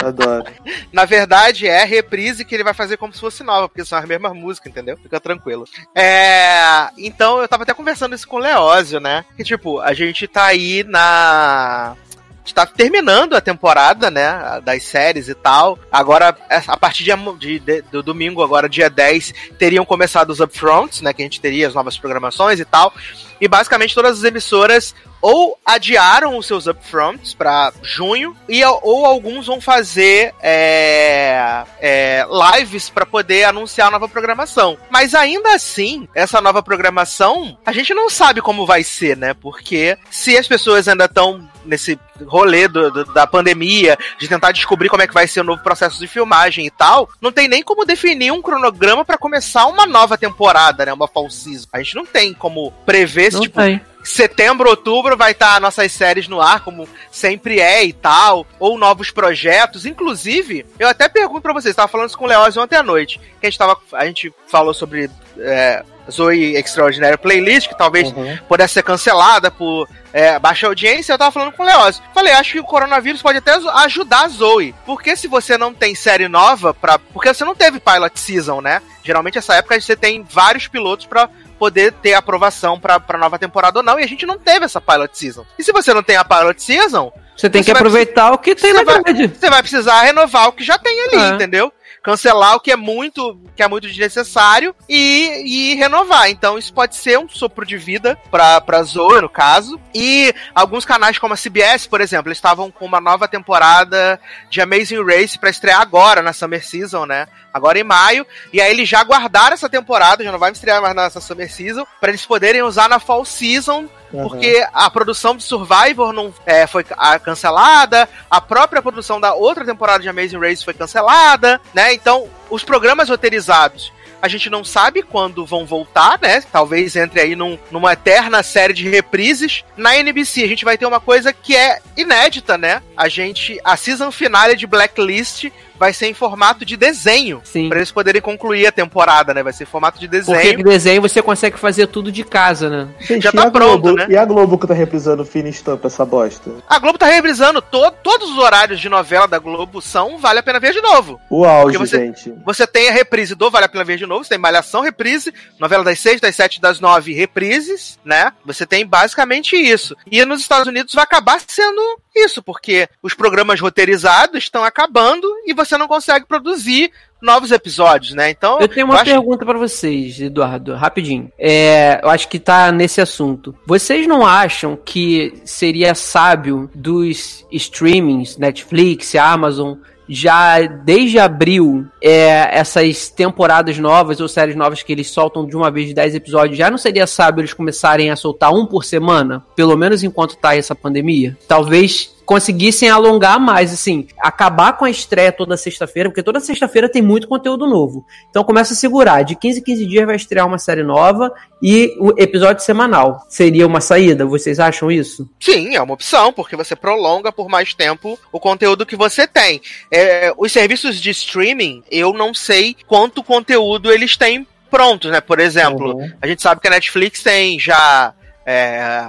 Adoro. Na verdade, é a reprise que ele vai fazer como se fosse nova, porque são as mesmas músicas, entendeu? Fica tranquilo. É. Então, eu tava até conversando isso com o Leózio, né? Que, tipo, a gente tá aí na. A gente tá terminando a temporada, né? Das séries e tal. Agora, a partir de, de- de- do domingo, agora dia 10, teriam começado os upfronts, né? Que a gente teria as novas programações e tal. E basicamente todas as emissoras ou adiaram os seus upfronts pra junho, e, ou alguns vão fazer é, é, lives pra poder anunciar a nova programação. Mas ainda assim, essa nova programação, a gente não sabe como vai ser, né? Porque se as pessoas ainda estão nesse rolê do- do- da pandemia, de tentar descobrir como é que vai ser o novo processo de filmagem e tal, não tem nem como definir um cronograma pra começar uma nova temporada, né? Uma fall season. A gente não tem como prever se, Não tipo, tem. Setembro, outubro vai estar nossas séries no ar, como sempre é e tal, ou novos projetos. Inclusive, eu até pergunto pra vocês, tava falando isso com o Leózio ontem à noite, que a gente, tava, a gente falou sobre é, Zoe Extraordinary Playlist, que talvez Uhum. pudesse ser cancelada por é, baixa audiência, eu tava falando com o Leózio. Falei, acho que o coronavírus pode até ajudar a Zoe. Porque se você não tem série nova pra. Porque você não teve pilot season, né? Geralmente essa época você tem vários pilotos pra poder ter aprovação pra, pra nova temporada ou não, e a gente não teve essa pilot season. E se você não tem a pilot season, Você tem Você que aproveitar o que tem na vai- você vai precisar renovar o que já tem ali, É. entendeu? Cancelar o que é muito, que é muito desnecessário e, e renovar. Então isso pode ser um sopro de vida pra, pra Zoe, no caso. E alguns canais como a CBS, por exemplo, estavam com uma nova temporada de Amazing Race pra estrear agora na Summer Season, né? Agora em maio. E aí eles já guardaram essa temporada, já não vai estrear mais nessa Summer Season, pra eles poderem usar na Fall Season Porque a produção de Survivor não é, foi cancelada, a própria produção da outra temporada de Amazing Race foi cancelada, né? Então, os programas roteirizados a gente não sabe quando vão voltar, né? Talvez entre aí num- numa eterna série de reprises. Na NBC, a gente vai ter uma coisa que é inédita, né? A gente. A season finale de Blacklist vai ser em formato de desenho. Sim. Pra eles poderem concluir a temporada, né? Vai ser formato de Porque desenho. com desenho você consegue fazer tudo de casa, né? Gente, Já tá a pronto, Globo, né? E a Globo que tá reprisando fina estampa essa bosta? A Globo tá reprisando to todos os horários de novela da Globo são Vale a Pena Ver de Novo. O auge, Porque você- gente. Você tem a reprise do Vale a Pena Ver de Novo, você tem Malhação, reprise, novela das seis, das sete, das nove, reprises, né? Você tem basicamente isso. E nos Estados Unidos vai acabar sendo isso, porque os programas roteirizados estão acabando e você não consegue produzir novos episódios, né? Então, Eu tenho uma acho- pergunta pra vocês, Eduardo, rapidinho. É, eu acho que tá nesse assunto. Vocês não acham que seria sábio dos streamings, Netflix, Amazon, já desde abril, é, essas temporadas novas ou séries novas que eles soltam de uma vez de 10 episódios, já não seria sábio eles começarem a soltar um por semana? Pelo menos enquanto tá essa pandemia? Talvez conseguissem alongar mais, assim, acabar com a estreia toda sexta-feira, porque toda sexta-feira tem muito conteúdo novo. Então começa a segurar, de 15 em 15 dias vai estrear uma série nova e o episódio semanal. Seria uma saída? Vocês acham isso? Sim, é uma opção, porque você prolonga por mais tempo o conteúdo que você tem. É, os serviços de streaming, eu não sei quanto conteúdo eles têm prontos, né? Por exemplo, uhum. a gente sabe que a Netflix tem já é,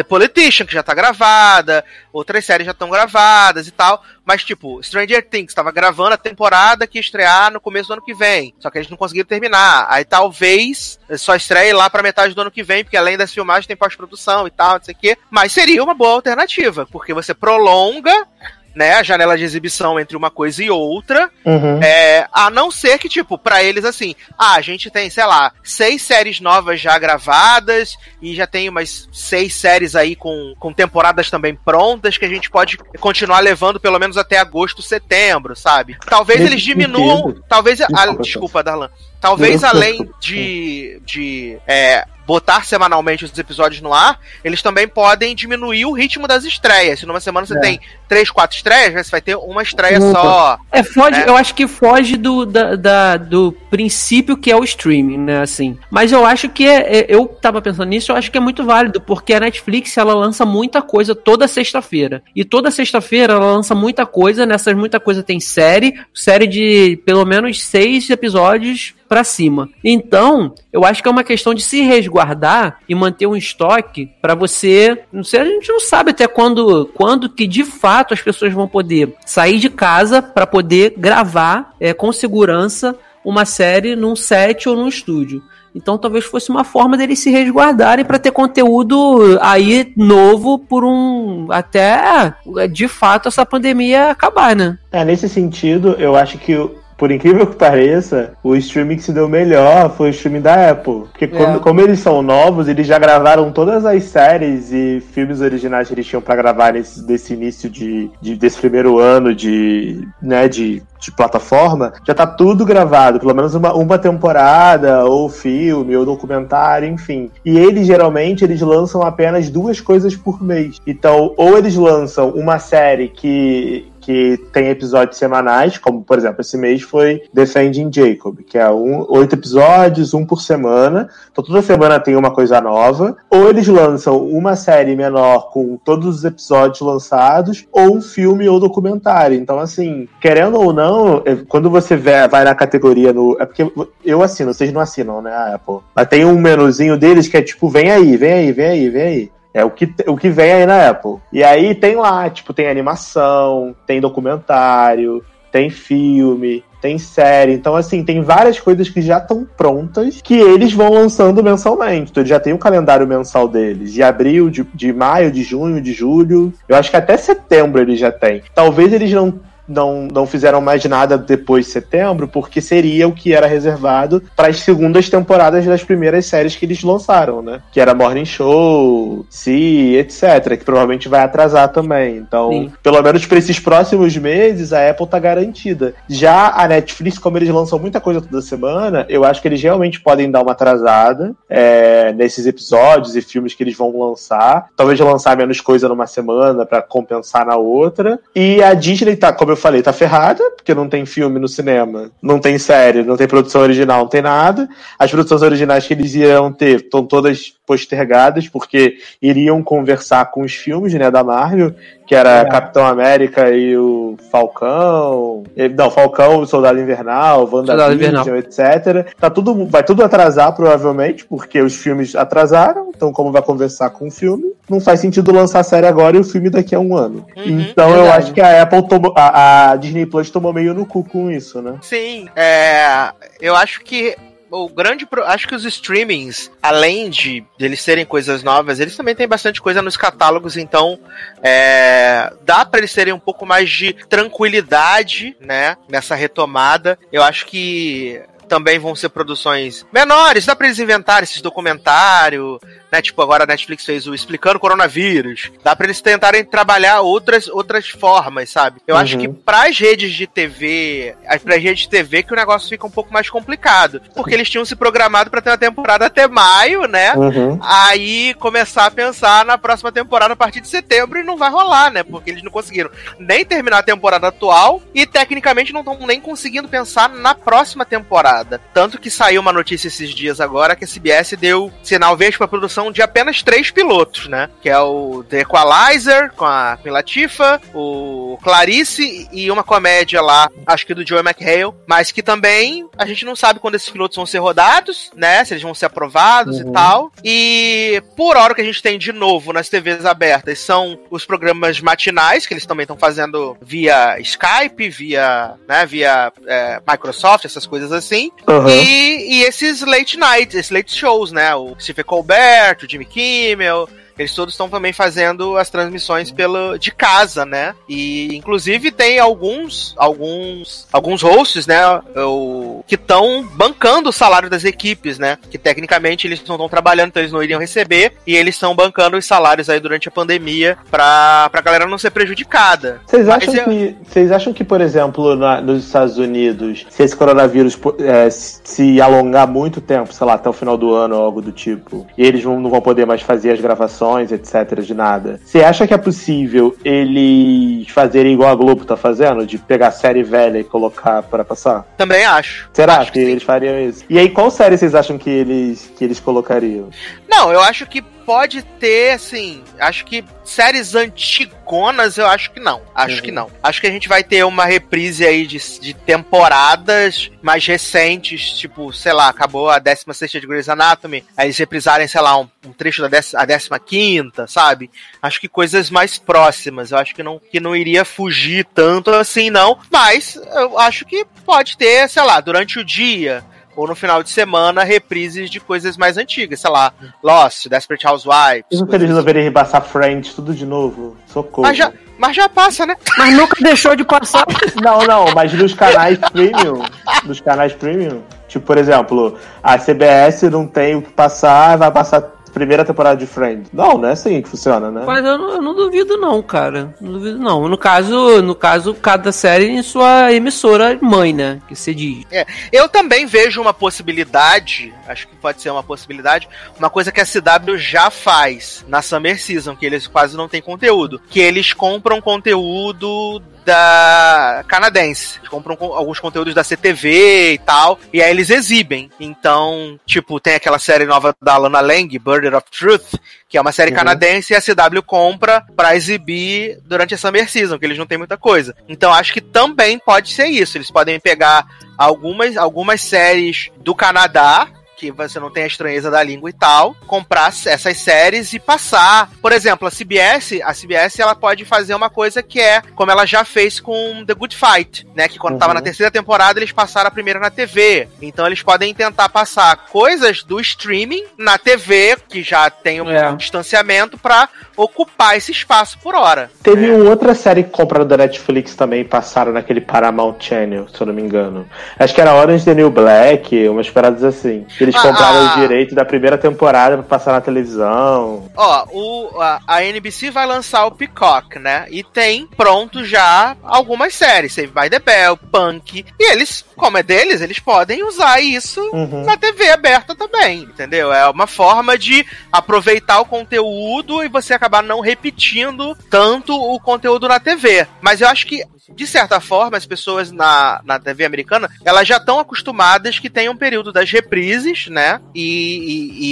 The Politician, que já tá gravada, outras séries já estão gravadas e tal. Mas, tipo, Stranger Things estava gravando a temporada que estrear no começo do ano que vem. Só que eles não conseguiram terminar. Aí talvez só estreie lá pra metade do ano que vem, porque além das filmagens tem pós-produção e tal, não sei o quê. Mas seria uma boa alternativa, porque você prolonga né, a janela de exibição entre uma coisa e outra. Uhum. É, a não ser que, tipo, para eles, assim, ah, a gente tem, sei lá, seis séries novas já gravadas e já tem umas seis séries aí com, com temporadas também prontas que a gente pode continuar levando pelo menos até agosto, setembro, sabe? Talvez eles diminuam. Talvez. Desculpa, a, desculpa Darlan. Talvez além de, de é, botar semanalmente os episódios no ar, eles também podem diminuir o ritmo das estreias. Se numa semana você é. tem três, quatro estreias, você vai ter uma estreia Opa. só. É, foge, né? eu acho que foge do, da, da, do princípio que é o streaming, né, assim. Mas eu acho que, é, é, eu tava pensando nisso, eu acho que é muito válido, porque a Netflix, ela lança muita coisa toda sexta-feira. E toda sexta-feira ela lança muita coisa, nessas muita coisa tem série, série de pelo menos seis episódios para cima. Então, eu acho que é uma questão de se resguardar e manter um estoque para você, não sei, a gente não sabe até quando, quando que de fato as pessoas vão poder sair de casa para poder gravar é, com segurança uma série num set ou num estúdio. Então talvez fosse uma forma deles se resguardarem para ter conteúdo aí novo por um até de fato essa pandemia acabar, né? É, nesse sentido, eu acho que por incrível que pareça, o streaming que se deu melhor foi o streaming da Apple. Porque como, é. como, eles são novos, eles já gravaram todas as séries e filmes originais que eles tinham para gravar nesse, desse início de, de, desse primeiro ano de, né, de, de plataforma. Já tá tudo gravado, pelo menos uma, uma temporada, ou filme, ou documentário, enfim. E eles geralmente eles lançam apenas duas coisas por mês. Então, ou eles lançam uma série que que tem episódios semanais, como por exemplo, esse mês foi Defending Jacob, que é um, oito episódios, um por semana. Então toda semana tem uma coisa nova. Ou eles lançam uma série menor com todos os episódios lançados, ou um filme ou documentário. Então, assim, querendo ou não, quando você vai na categoria no. É porque eu assino, vocês não assinam, né, a Apple. Mas tem um menuzinho deles que é tipo, vem aí, vem aí, vem aí, vem aí. É o que, o que vem aí na Apple. E aí tem lá, tipo, tem animação, tem documentário, tem filme, tem série. Então, assim, tem várias coisas que já estão prontas que eles vão lançando mensalmente. Então, já tem o calendário mensal deles. De abril, de, de maio, de junho, de julho. Eu acho que até setembro eles já têm. Talvez eles não não, não fizeram mais nada depois de setembro, porque seria o que era reservado para as segundas temporadas das primeiras séries que eles lançaram, né? Que era Morning Show, Si, etc. Que provavelmente vai atrasar também. Então, Sim. pelo menos para esses próximos meses, a Apple tá garantida. Já a Netflix, como eles lançam muita coisa toda semana, eu acho que eles realmente podem dar uma atrasada é, nesses episódios e filmes que eles vão lançar. Talvez lançar menos coisa numa semana para compensar na outra. E a Disney tá, como eu falei, tá ferrada, porque não tem filme no cinema, não tem série, não tem produção original, não tem nada. As produções originais que eles iam ter estão todas postergadas, porque iriam conversar com os filmes, né, da Marvel, que era é. Capitão América e o Falcão. Não, Falcão, o Soldado Invernal, WandaVision, etc. Tá tudo, vai tudo atrasar, provavelmente, porque os filmes atrasaram, então como vai conversar com o filme, não faz sentido lançar a série agora e o filme daqui a um ano. Uhum, então verdade. eu acho que a Apple tomou, a, a Disney Plus tomou meio no cu com isso, né? Sim, é, eu acho que o grande. Pro... Acho que os streamings, além de eles serem coisas novas, eles também têm bastante coisa nos catálogos, então é... dá para eles terem um pouco mais de tranquilidade, né? Nessa retomada. Eu acho que também vão ser produções menores, dá pra eles inventarem esses documentários, né? Tipo, agora a Netflix fez o Explicando Coronavírus. Dá pra eles tentarem trabalhar outras, outras formas, sabe? Eu uhum. acho que pras redes de TV, pras redes de TV que o negócio fica um pouco mais complicado. Porque eles tinham se programado para ter uma temporada até maio, né? Uhum. Aí começar a pensar na próxima temporada a partir de setembro e não vai rolar, né? Porque eles não conseguiram nem terminar a temporada atual e tecnicamente não estão nem conseguindo pensar na próxima temporada. Tanto que saiu uma notícia esses dias agora que a CBS deu sinal verde para produção de apenas três pilotos, né? Que é o The Equalizer com a Queen Latifah, o Clarice e uma comédia lá, acho que do Joey McHale, mas que também a gente não sabe quando esses pilotos vão ser rodados, né? Se eles vão ser aprovados uhum. e tal. E por hora o que a gente tem de novo nas TVs abertas são os programas matinais que eles também estão fazendo via Skype, via, né, via é, Microsoft, essas coisas assim. Uhum. E, e esses late nights, esses late shows, né? O Stephen Colbert, o Jimmy Kimmel, eles todos estão também fazendo as transmissões pelo, de casa, né? E inclusive tem alguns alguns alguns hosts, né, o, que estão bancando o salário das equipes, né? Que tecnicamente eles não estão trabalhando, então eles não iriam receber e eles estão bancando os salários aí durante a pandemia para pra galera não ser prejudicada. Vocês acham eu... que vocês acham que, por exemplo, na, nos Estados Unidos, se esse coronavírus é, se alongar muito tempo, sei lá, até o final do ano ou algo do tipo, e eles não vão poder mais fazer as gravações etc, de nada. Você acha que é possível eles fazerem igual a Globo tá fazendo? De pegar série velha e colocar para passar? Também acho. Será acho que, que eles fariam isso? E aí, qual série vocês acham que eles, que eles colocariam? Não, eu acho que pode ter, assim, acho que séries antigonas, eu acho que não. Acho uhum. que não. Acho que a gente vai ter uma reprise aí de, de temporadas mais recentes, tipo, sei lá, acabou a 16 de Grey's Anatomy, aí eles reprisarem, sei lá, um, um trecho da décima, a 15, sabe? Acho que coisas mais próximas. Eu acho que não, que não iria fugir tanto assim, não. Mas eu acho que pode ter, sei lá, durante o dia ou no final de semana, reprises de coisas mais antigas, sei lá, Lost, Desperate Housewives. E nunca eles resolverem rebaixar Friends tudo de novo? Socorro. Mas já, mas já passa, né? Mas nunca deixou de passar. não, não, mas nos canais premium, nos canais premium, tipo, por exemplo, a CBS não tem o que passar, vai passar primeira temporada de Friends. Não, não é assim que funciona, né? Mas eu não, eu não, duvido não, cara. Não duvido não. No caso, no caso, cada série em sua emissora mãe, né? Que se diz. É, eu também vejo uma possibilidade, acho que pode ser uma possibilidade, uma coisa que a CW já faz na Summer Season, que eles quase não têm conteúdo, que eles compram conteúdo da canadense. Eles compram alguns conteúdos da CTV e tal, e aí eles exibem. Então, tipo, tem aquela série nova da Lana Lang, Burden of Truth, que é uma série uhum. canadense e a CW compra para exibir durante a Summer Season, que eles não têm muita coisa. Então, acho que também pode ser isso. Eles podem pegar algumas, algumas séries do Canadá que você não tem a estranheza da língua e tal, comprar essas séries e passar. Por exemplo, a CBS, a CBS ela pode fazer uma coisa que é como ela já fez com The Good Fight, né? Que quando uhum. tava na terceira temporada eles passaram a primeira na TV. Então eles podem tentar passar coisas do streaming na TV, que já tem um é. distanciamento, para ocupar esse espaço por hora. Teve é. uma outra série que compraram da Netflix também, passaram naquele Paramount Channel, se eu não me engano. Acho que era Orange the New Black, umas paradas assim. Eles eles compraram ah, o direito da primeira temporada pra passar na televisão. Ó, o, a, a, NBC vai lançar o Peacock, né? E tem pronto já algumas séries, Save by the Bell, Punk. E eles, como é deles, eles podem usar isso uhum. na TV aberta também, entendeu? É uma forma de aproveitar o conteúdo e você acabar não repetindo tanto o conteúdo na TV. Mas eu acho que de certa forma, as pessoas na, na TV americana, elas já estão acostumadas que tem um período das reprises, né? E,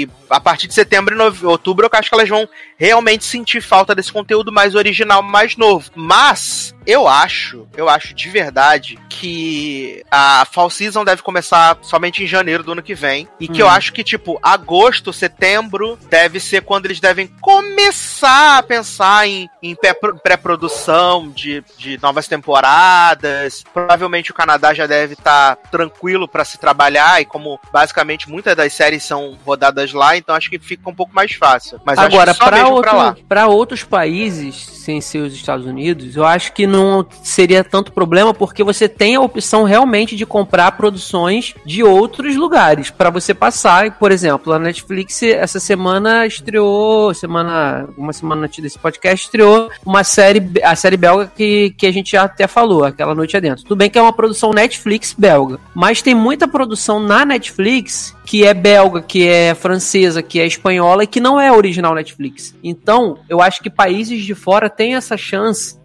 e, e a partir de setembro e outubro, eu acho que elas vão realmente sentir falta desse conteúdo mais original, mais novo. Mas eu acho, eu acho de verdade que a Fall Season deve começar somente em janeiro do ano que vem. E que eu uhum. acho que, tipo, agosto, setembro deve ser quando eles devem começar a pensar em, em pré-produção de, de novas temporadas. Provavelmente o Canadá já deve estar tá tranquilo para se trabalhar. E como basicamente muitas das séries são rodadas lá, então acho que fica um pouco mais fácil. Mas Agora, para outro, outros países, sem ser os Estados Unidos, eu acho que no não seria tanto problema porque você tem a opção realmente de comprar produções de outros lugares para você passar. Por exemplo, a Netflix essa semana estreou, semana, uma semana antes desse podcast, estreou uma série, a série belga que, que a gente já até falou, aquela noite adentro. Tudo bem que é uma produção Netflix belga, mas tem muita produção na Netflix que é belga, que é francesa, que é espanhola e que não é original Netflix. Então, eu acho que países de fora têm essa chance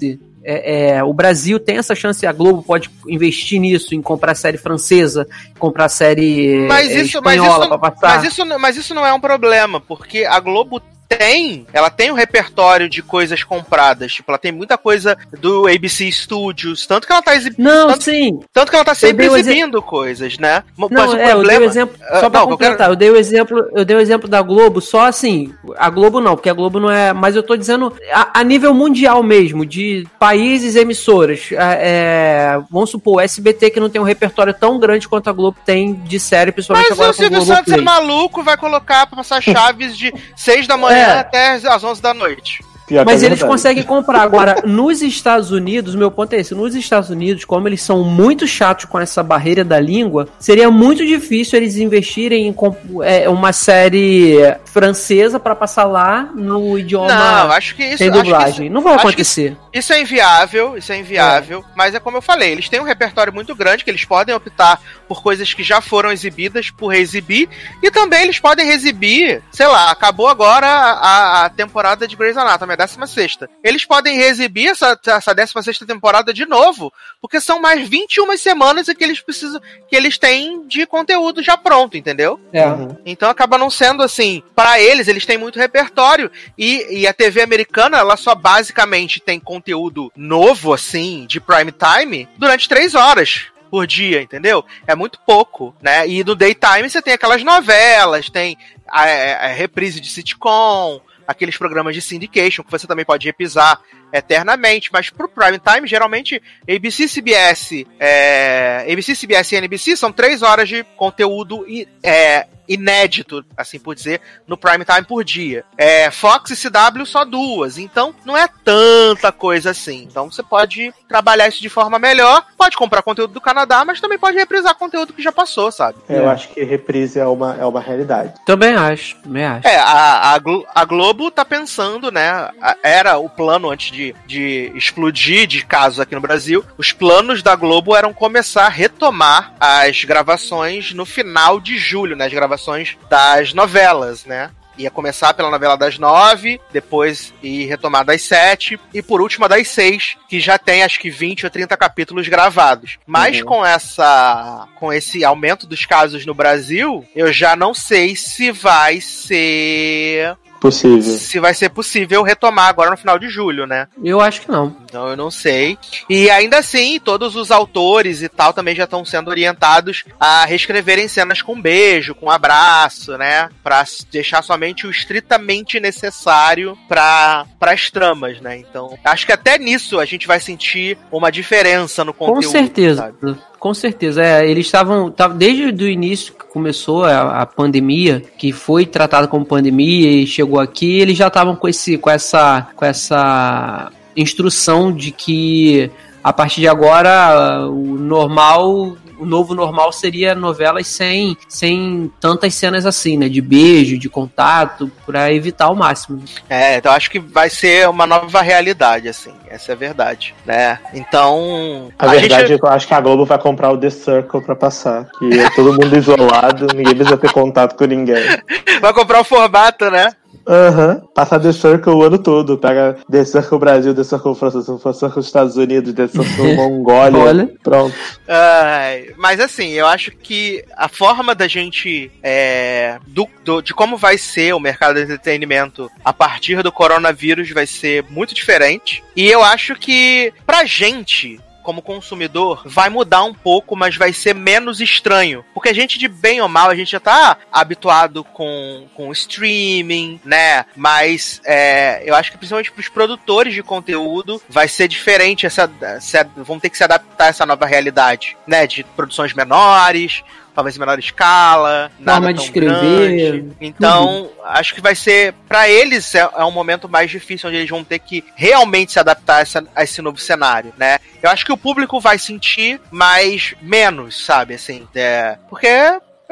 é, é, o Brasil tem essa chance, a Globo pode investir nisso, em comprar série francesa, comprar série mas é, isso, espanhola mas isso, pra passar. Mas isso, mas isso não é um problema, porque a Globo tem, ela tem um repertório de coisas compradas. Tipo, ela tem muita coisa do ABC Studios. Tanto que ela tá exibindo. Não, tanto, sim. tanto que ela tá sempre exibindo coisas, né? Não, Mas o é, eu dei o problema. exemplo, Ah, só pra não, eu quero- completar, eu dei o exemplo, eu dei o exemplo da Globo, só assim, a Globo não, porque a Globo não é, mas eu tô dizendo a, a nível mundial mesmo, de países emissoras, é, é, vamos supor, o SBT que não tem um repertório tão grande quanto a Globo tem de série, principalmente Mas agora com o Silvio Santos é maluco, vai colocar pra passar chaves de 6 da manhã É. até as 11 da noite. Pior que Mas é eles verdade. conseguem comprar. Agora, nos Estados Unidos, meu ponto é esse: nos Estados Unidos, como eles são muito chatos com essa barreira da língua, seria muito difícil eles investirem em é, uma série francesa pra passar lá no idioma Não, acho que isso. sem acho que dublagem. isso- Não vai acontecer. Isso é inviável, isso é inviável, mas é como eu falei, eles têm um repertório muito grande que eles podem optar por coisas que já foram exibidas, por reexibir, e também eles podem reexibir, sei lá, acabou agora a, a temporada de Grey's Anatomy, a 16 Eles podem reexibir essa, essa 16 temporada de novo, porque são mais 21 semanas em que eles precisam, que eles têm de conteúdo já pronto, entendeu? É. Uhum. Então acaba não sendo assim. Para eles, eles têm muito repertório. E, e a TV americana, ela só basicamente tem conteúdo novo, assim, de prime time, durante três horas por dia, entendeu? É muito pouco, né? E no daytime você tem aquelas novelas, tem a, a- a reprise de sitcom, aqueles programas de syndication que você também pode repisar eternamente, mas pro prime time, geralmente, ABC, CBS, é, ABC, CBS e NBC são três horas de conteúdo é, inédito, assim por dizer, no prime time por dia. É, Fox e CW só duas, então não é tanta coisa assim. Então você pode trabalhar isso de forma melhor, pode comprar conteúdo do Canadá, mas também pode reprisar conteúdo que já passou, sabe? Eu acho que reprise é uma, é uma realidade. Também acho, também acho. É, a, a, Glo- a Globo tá pensando, né? a- Era o plano antes de, de explodir de casos aqui no Brasil. Os planos da Globo eram começar a retomar as gravações no final de julho, né? As gravações das novelas, né? Ia começar pela novela das nove, depois ir retomar das sete, e por último a das seis, que já tem acho que 20 ou 30 capítulos gravados. Mas Uhum. com essa. com esse aumento dos casos no Brasil, eu já não sei se vai ser. Possível. Se vai ser possível retomar agora no final de julho, né? Eu acho que não. Então eu não sei. E ainda assim, todos os autores e tal também já estão sendo orientados a reescreverem cenas com beijo, com abraço, né? Pra deixar somente o estritamente necessário para as tramas, né? Então, acho que até nisso a gente vai sentir uma diferença no Com conteúdo. certeza. sabe? Com certeza. É, eles estavam. tavam- Desde o início que começou a, a pandemia, que foi tratada como pandemia e chegou aqui, eles já estavam com, esse, com, essa, com essa instrução de que a partir de agora o normal. O novo normal seria novelas sem, sem tantas cenas assim, né? De beijo, de contato, pra evitar ao máximo. É, então acho que vai ser uma nova realidade, assim. Essa é a verdade, né? Então. A, verdade é que eu acho que a Globo vai comprar o The Circle pra passar. Que é todo mundo isolado, ninguém precisa ter contato com ninguém. vai comprar o formato, né? Aham. Passar The Circle o ano todo. Pega The Circle Brasil, The Circle França, The Circle Estados Unidos, The Circle Mongólia. Olha. Pronto. Ai, mas assim, eu acho que a forma da gente. é, do, do- de como vai ser o mercado de entretenimento a partir do coronavírus vai ser muito diferente. E eu acho que, pra gente. Como consumidor, vai mudar um pouco, mas vai ser menos estranho. Porque a gente, de bem ou mal, a gente já tá habituado com, com streaming, né? Mas é, eu acho que principalmente pros produtores de conteúdo vai ser diferente essa. vão ter que se adaptar a essa nova realidade, né? De produções menores, talvez em menor escala, nada Forma de escrever, grande. Então, acho que vai ser, pra eles, é, é um momento mais difícil, onde eles vão ter que realmente se adaptar a, essa- a esse novo cenário, né? Eu acho que o público vai sentir, mas menos, sabe, assim, é, porque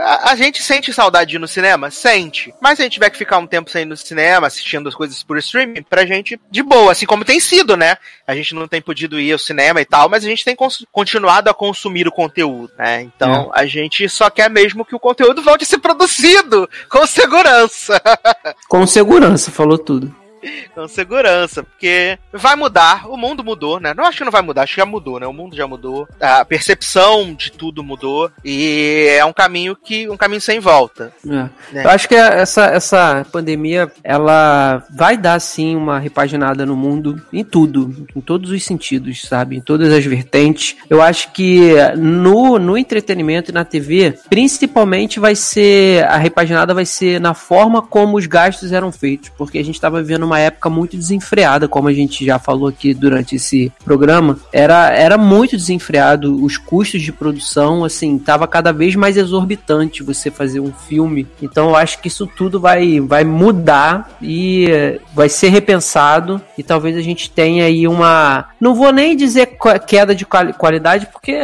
a, a gente sente saudade no cinema? Sente. Mas se a gente tiver que ficar um tempo sem ir no cinema, assistindo as coisas por streaming, pra gente, de boa, assim como tem sido, né? A gente não tem podido ir ao cinema e tal, mas a gente tem continuado a consumir o conteúdo, né? Então, a gente só quer mesmo que o conteúdo volte a ser produzido com segurança. Com segurança, falou tudo. Com segurança, porque vai mudar, o mundo mudou, né? Não acho que não vai mudar, acho que já mudou, né? O mundo já mudou, a percepção de tudo mudou e é um caminho que um caminho sem volta. É. né? Eu acho que essa, essa pandemia, ela vai dar, sim, uma repaginada no mundo, em tudo, em todos os sentidos, sabe? Em todas as vertentes. Eu acho que no, no entretenimento e na TV, principalmente vai ser, a repaginada vai ser na forma como os gastos eram feitos, porque a gente estava vivendo uma época muito desenfreada, como a gente já falou aqui durante esse programa, era, era muito desenfreado, os custos de produção, assim, tava cada vez mais exorbitante você fazer um filme. Então eu acho que isso tudo vai, vai mudar e eh, vai ser repensado e talvez a gente tenha aí uma, não vou nem dizer queda de quali- qualidade, porque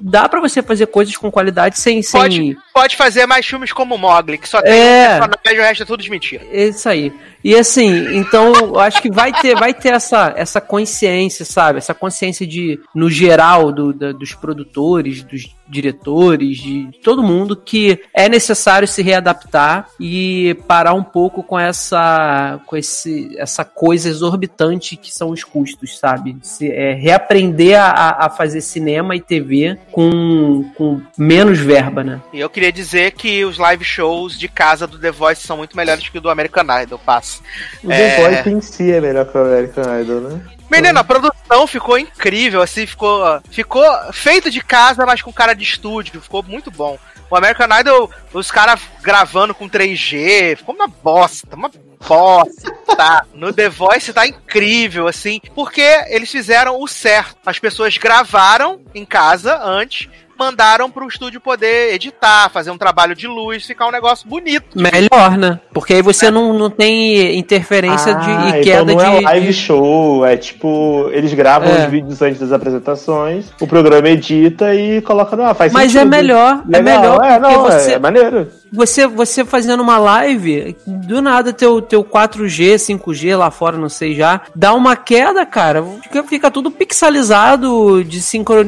dá pra você fazer coisas com qualidade sem, sem Pode, pode fazer mais filmes como Mogli, que só tem É. um personagem e o resto é tudo de mentira. Isso aí. E assim, então eu acho que vai ter, vai ter essa, essa consciência, sabe? Essa consciência de, no geral, do, da- dos produtores, dos diretores, de todo mundo, que é necessário se readaptar e parar um pouco com essa, com esse, essa coisa exorbitante que são os custos, sabe? Se, é, reaprender a, a fazer cinema e TV com, com menos verba, né? E eu queria dizer que os live shows de casa do The Voice são muito melhores que o do American Idol, passo. O É. The Voice em si é melhor que o American Idol, né? Menino, a produção ficou incrível, assim, ficou, ficou feito de casa, mas com cara de estúdio, ficou muito bom. O American Idol, os caras gravando com 3G, ficou uma bosta, uma bosta. Tá. No The Voice tá incrível, assim, porque eles fizeram o certo. As pessoas gravaram em casa antes, mandaram pro estúdio poder editar, fazer um trabalho de luz, ficar um negócio bonito. Melhor, né? Porque aí você não, não tem interferência de, Ah, e queda então não de. é live de- show, é tipo, eles gravam É. os vídeos antes das apresentações, o programa edita e coloca no ar. Faz Mas é sentido. melhor, é Legal, melhor é, porque não, é- você, é maneiro. Você, você fazendo uma live, do nada teu, teu 4G, 5G lá fora, não sei já, dá uma queda, cara. Fica, fica tudo pixelizado, de,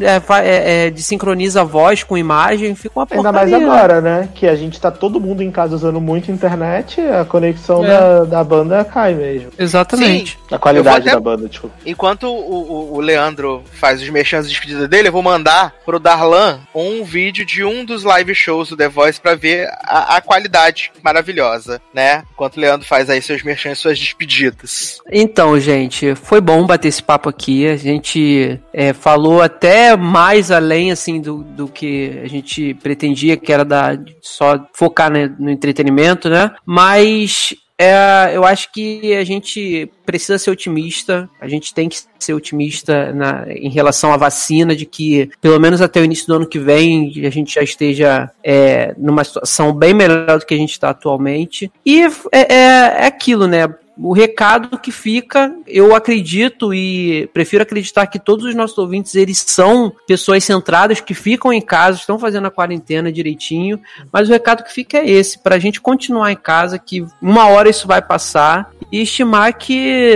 é, é, é, de sincroniza a voz com imagem, fica uma Ainda porcaria. mais agora, né? Que a gente tá todo mundo em casa usando muito internet, a conexão É. da, da banda cai mesmo. Exatamente. A qualidade vou da banda, tipo. Enquanto o, o, o Leandro faz os mexãs de despedida dele, eu vou mandar pro Darlan um vídeo de um dos live shows do The Voice pra ver a, a qualidade maravilhosa, né? Enquanto o Leandro faz aí seus e suas despedidas. Então, gente, foi bom bater esse papo aqui. A gente é, falou até mais além, assim, do, do que a gente pretendia, que era da, só focar né, no entretenimento, né? Mas é, eu acho que a gente precisa ser otimista, a gente tem que ser otimista na, em relação à vacina, de que pelo menos até o início do ano que vem a gente já esteja é, numa situação bem melhor do que a gente está atualmente. E é, é, é aquilo, né? O recado que fica, eu acredito e prefiro acreditar que todos os nossos ouvintes eles são pessoas centradas que ficam em casa, estão fazendo a quarentena direitinho, mas o recado que fica é esse, para a gente continuar em casa, que uma hora isso vai passar e estimar que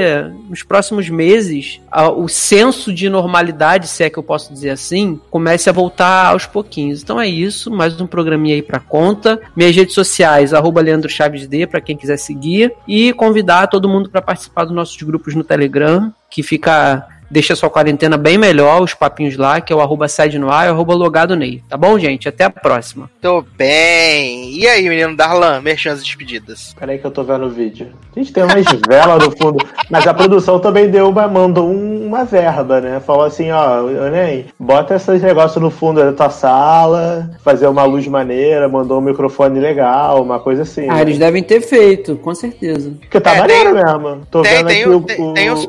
nos próximos meses o senso de normalidade, se é que eu posso dizer assim, comece a voltar aos pouquinhos. Então é isso, mais um programinha aí para conta. Minhas redes sociais, arroba Leandro Chaves D, para quem quiser seguir, e convidar todo mundo para participar dos nossos grupos no Telegram, que fica deixa sua quarentena bem melhor, os papinhos lá, que é o arroba side no ar e o arroba logado Ney. Tá bom, gente? Até a próxima. Tô bem. E aí, menino Darlan, e despedidas. Peraí que eu tô vendo o vídeo. A gente tem umas velas no fundo, mas a produção também deu uma, mandou um- uma verba, né? Falou assim, ó, Ney, bota esses negócios no fundo da tua sala, fazer uma luz maneira, mandou um microfone legal, uma coisa assim. Ah, né? eles devem ter feito, com certeza. Porque tá É, maneiro tem- mesmo. Tô tem- vendo tem aqui o- o, tem- o, tem os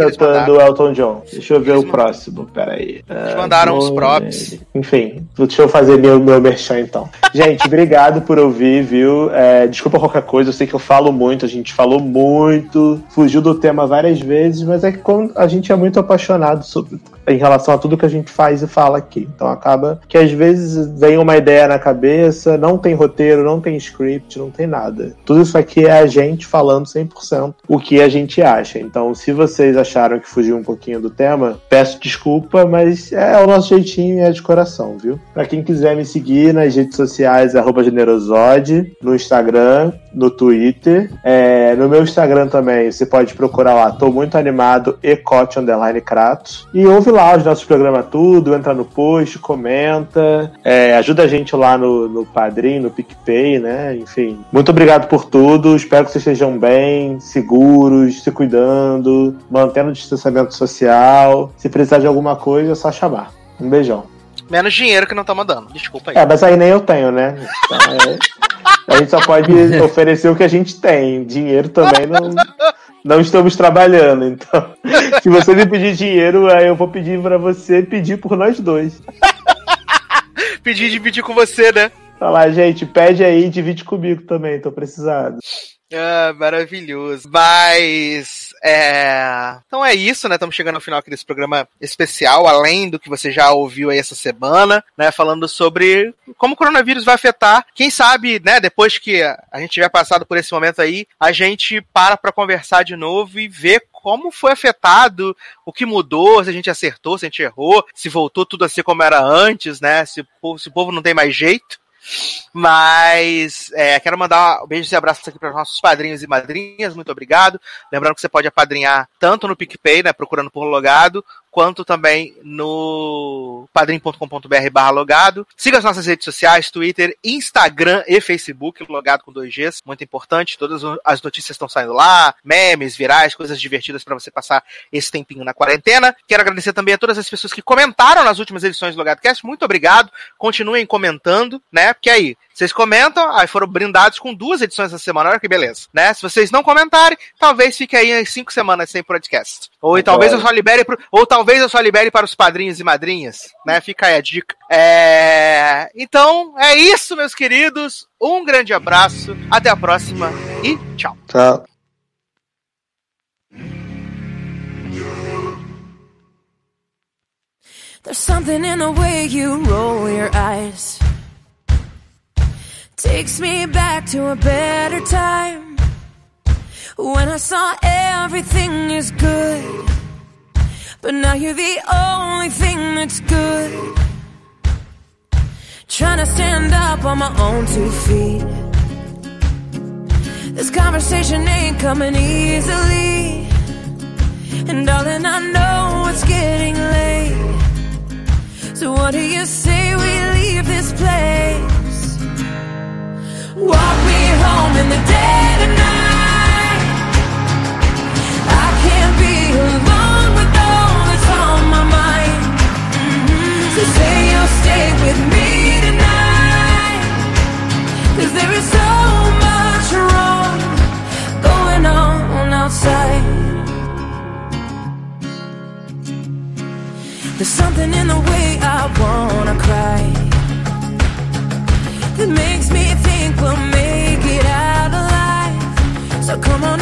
eles cantando mandaram. Elton John. Deixa eu ver Eles o próximo, peraí. Eles mandaram os props. Enfim, deixa eu fazer meu, meu merchan então. Gente, obrigado por ouvir, viu? É, desculpa qualquer coisa, eu sei que eu falo muito, a gente falou muito, fugiu do tema várias vezes, mas é que a gente é muito apaixonado sobre, em relação a tudo que a gente faz e fala aqui. Então acaba que às vezes vem uma ideia na cabeça, não tem roteiro, não tem script, não tem nada. Tudo isso aqui é a gente falando 100% o que a gente acha. Então, se vocês acharam que fugiu um pouquinho do tema, peço desculpa, mas é o nosso jeitinho e é de coração, viu? Para quem quiser me seguir nas redes sociais, generosode, no Instagram, no Twitter. É, no meu Instagram também, você pode procurar lá, tô muito animado, ecote underline Kratos. E ouve lá os nossos programas tudo, entra no post, comenta, é, ajuda a gente lá no, no Padrim, no PicPay, né? Enfim, muito obrigado por tudo, espero que vocês estejam bem, seguros, se cuidando, mantendo o distanciamento social. Se precisar de alguma coisa, é só chamar. Um beijão. Menos dinheiro que não tá mandando. Desculpa aí. É, mas aí nem eu tenho, né? Então, é... A gente só pode oferecer o que a gente tem. Dinheiro também não, não estamos trabalhando. Então, se você me pedir dinheiro, aí eu vou pedir para você pedir por nós dois. pedir e dividir com você, né? Fala, gente, pede aí e divide comigo também, tô precisado. Ah, maravilhoso. Mas. É... Então é isso, né? Estamos chegando ao final aqui desse programa especial, além do que você já ouviu aí essa semana, né? Falando sobre como o coronavírus vai afetar. Quem sabe, né? Depois que a gente tiver passado por esse momento aí, a gente para para conversar de novo e ver como foi afetado, o que mudou, se a gente acertou, se a gente errou, se voltou tudo a ser como era antes, né? Se, se o povo não tem mais jeito. Mas é, quero mandar beijos e abraços aqui para os nossos padrinhos e madrinhas, muito obrigado. Lembrando que você pode apadrinhar tanto no PicPay, né, procurando por logado, quanto também no padrim.com.br barra logado. Siga as nossas redes sociais, Twitter, Instagram e Facebook, logado com dois Gs, muito importante. Todas as notícias estão saindo lá, memes, virais, coisas divertidas para você passar esse tempinho na quarentena. Quero agradecer também a todas as pessoas que comentaram nas últimas edições do Logado Cast. Muito obrigado. Continuem comentando, né? Porque aí, vocês comentam, aí foram brindados com duas edições da semana, olha que beleza, né? Se vocês não comentarem, talvez fique aí cinco semanas sem podcast. Ou talvez eu só libere pro, ou talvez eu só libere para os padrinhos e madrinhas, né? Fica aí a dica. É... Então, é isso, meus queridos. Um grande abraço, até a próxima e tchau. Tchau. There's something in the way you roll your eyes. Takes me back to a better time. When I saw everything is good. But now you're the only thing that's good. Trying to stand up on my own two feet. This conversation ain't coming easily. And darling, I know it's getting late. So what do you say we leave this place? Walk me home in the dead of night. I can't be alone There's so much wrong going on outside There's something in the way I wanna cry that makes me think we'll make it out alive. So come on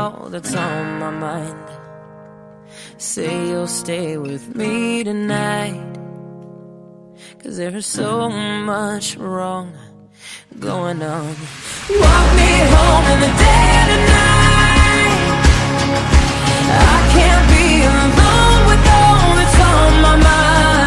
that's on my mind. Say you'll stay with me tonight. Cause there's so much wrong going on. Walk me home in the dead of night. I can't be alone with all that's on my mind.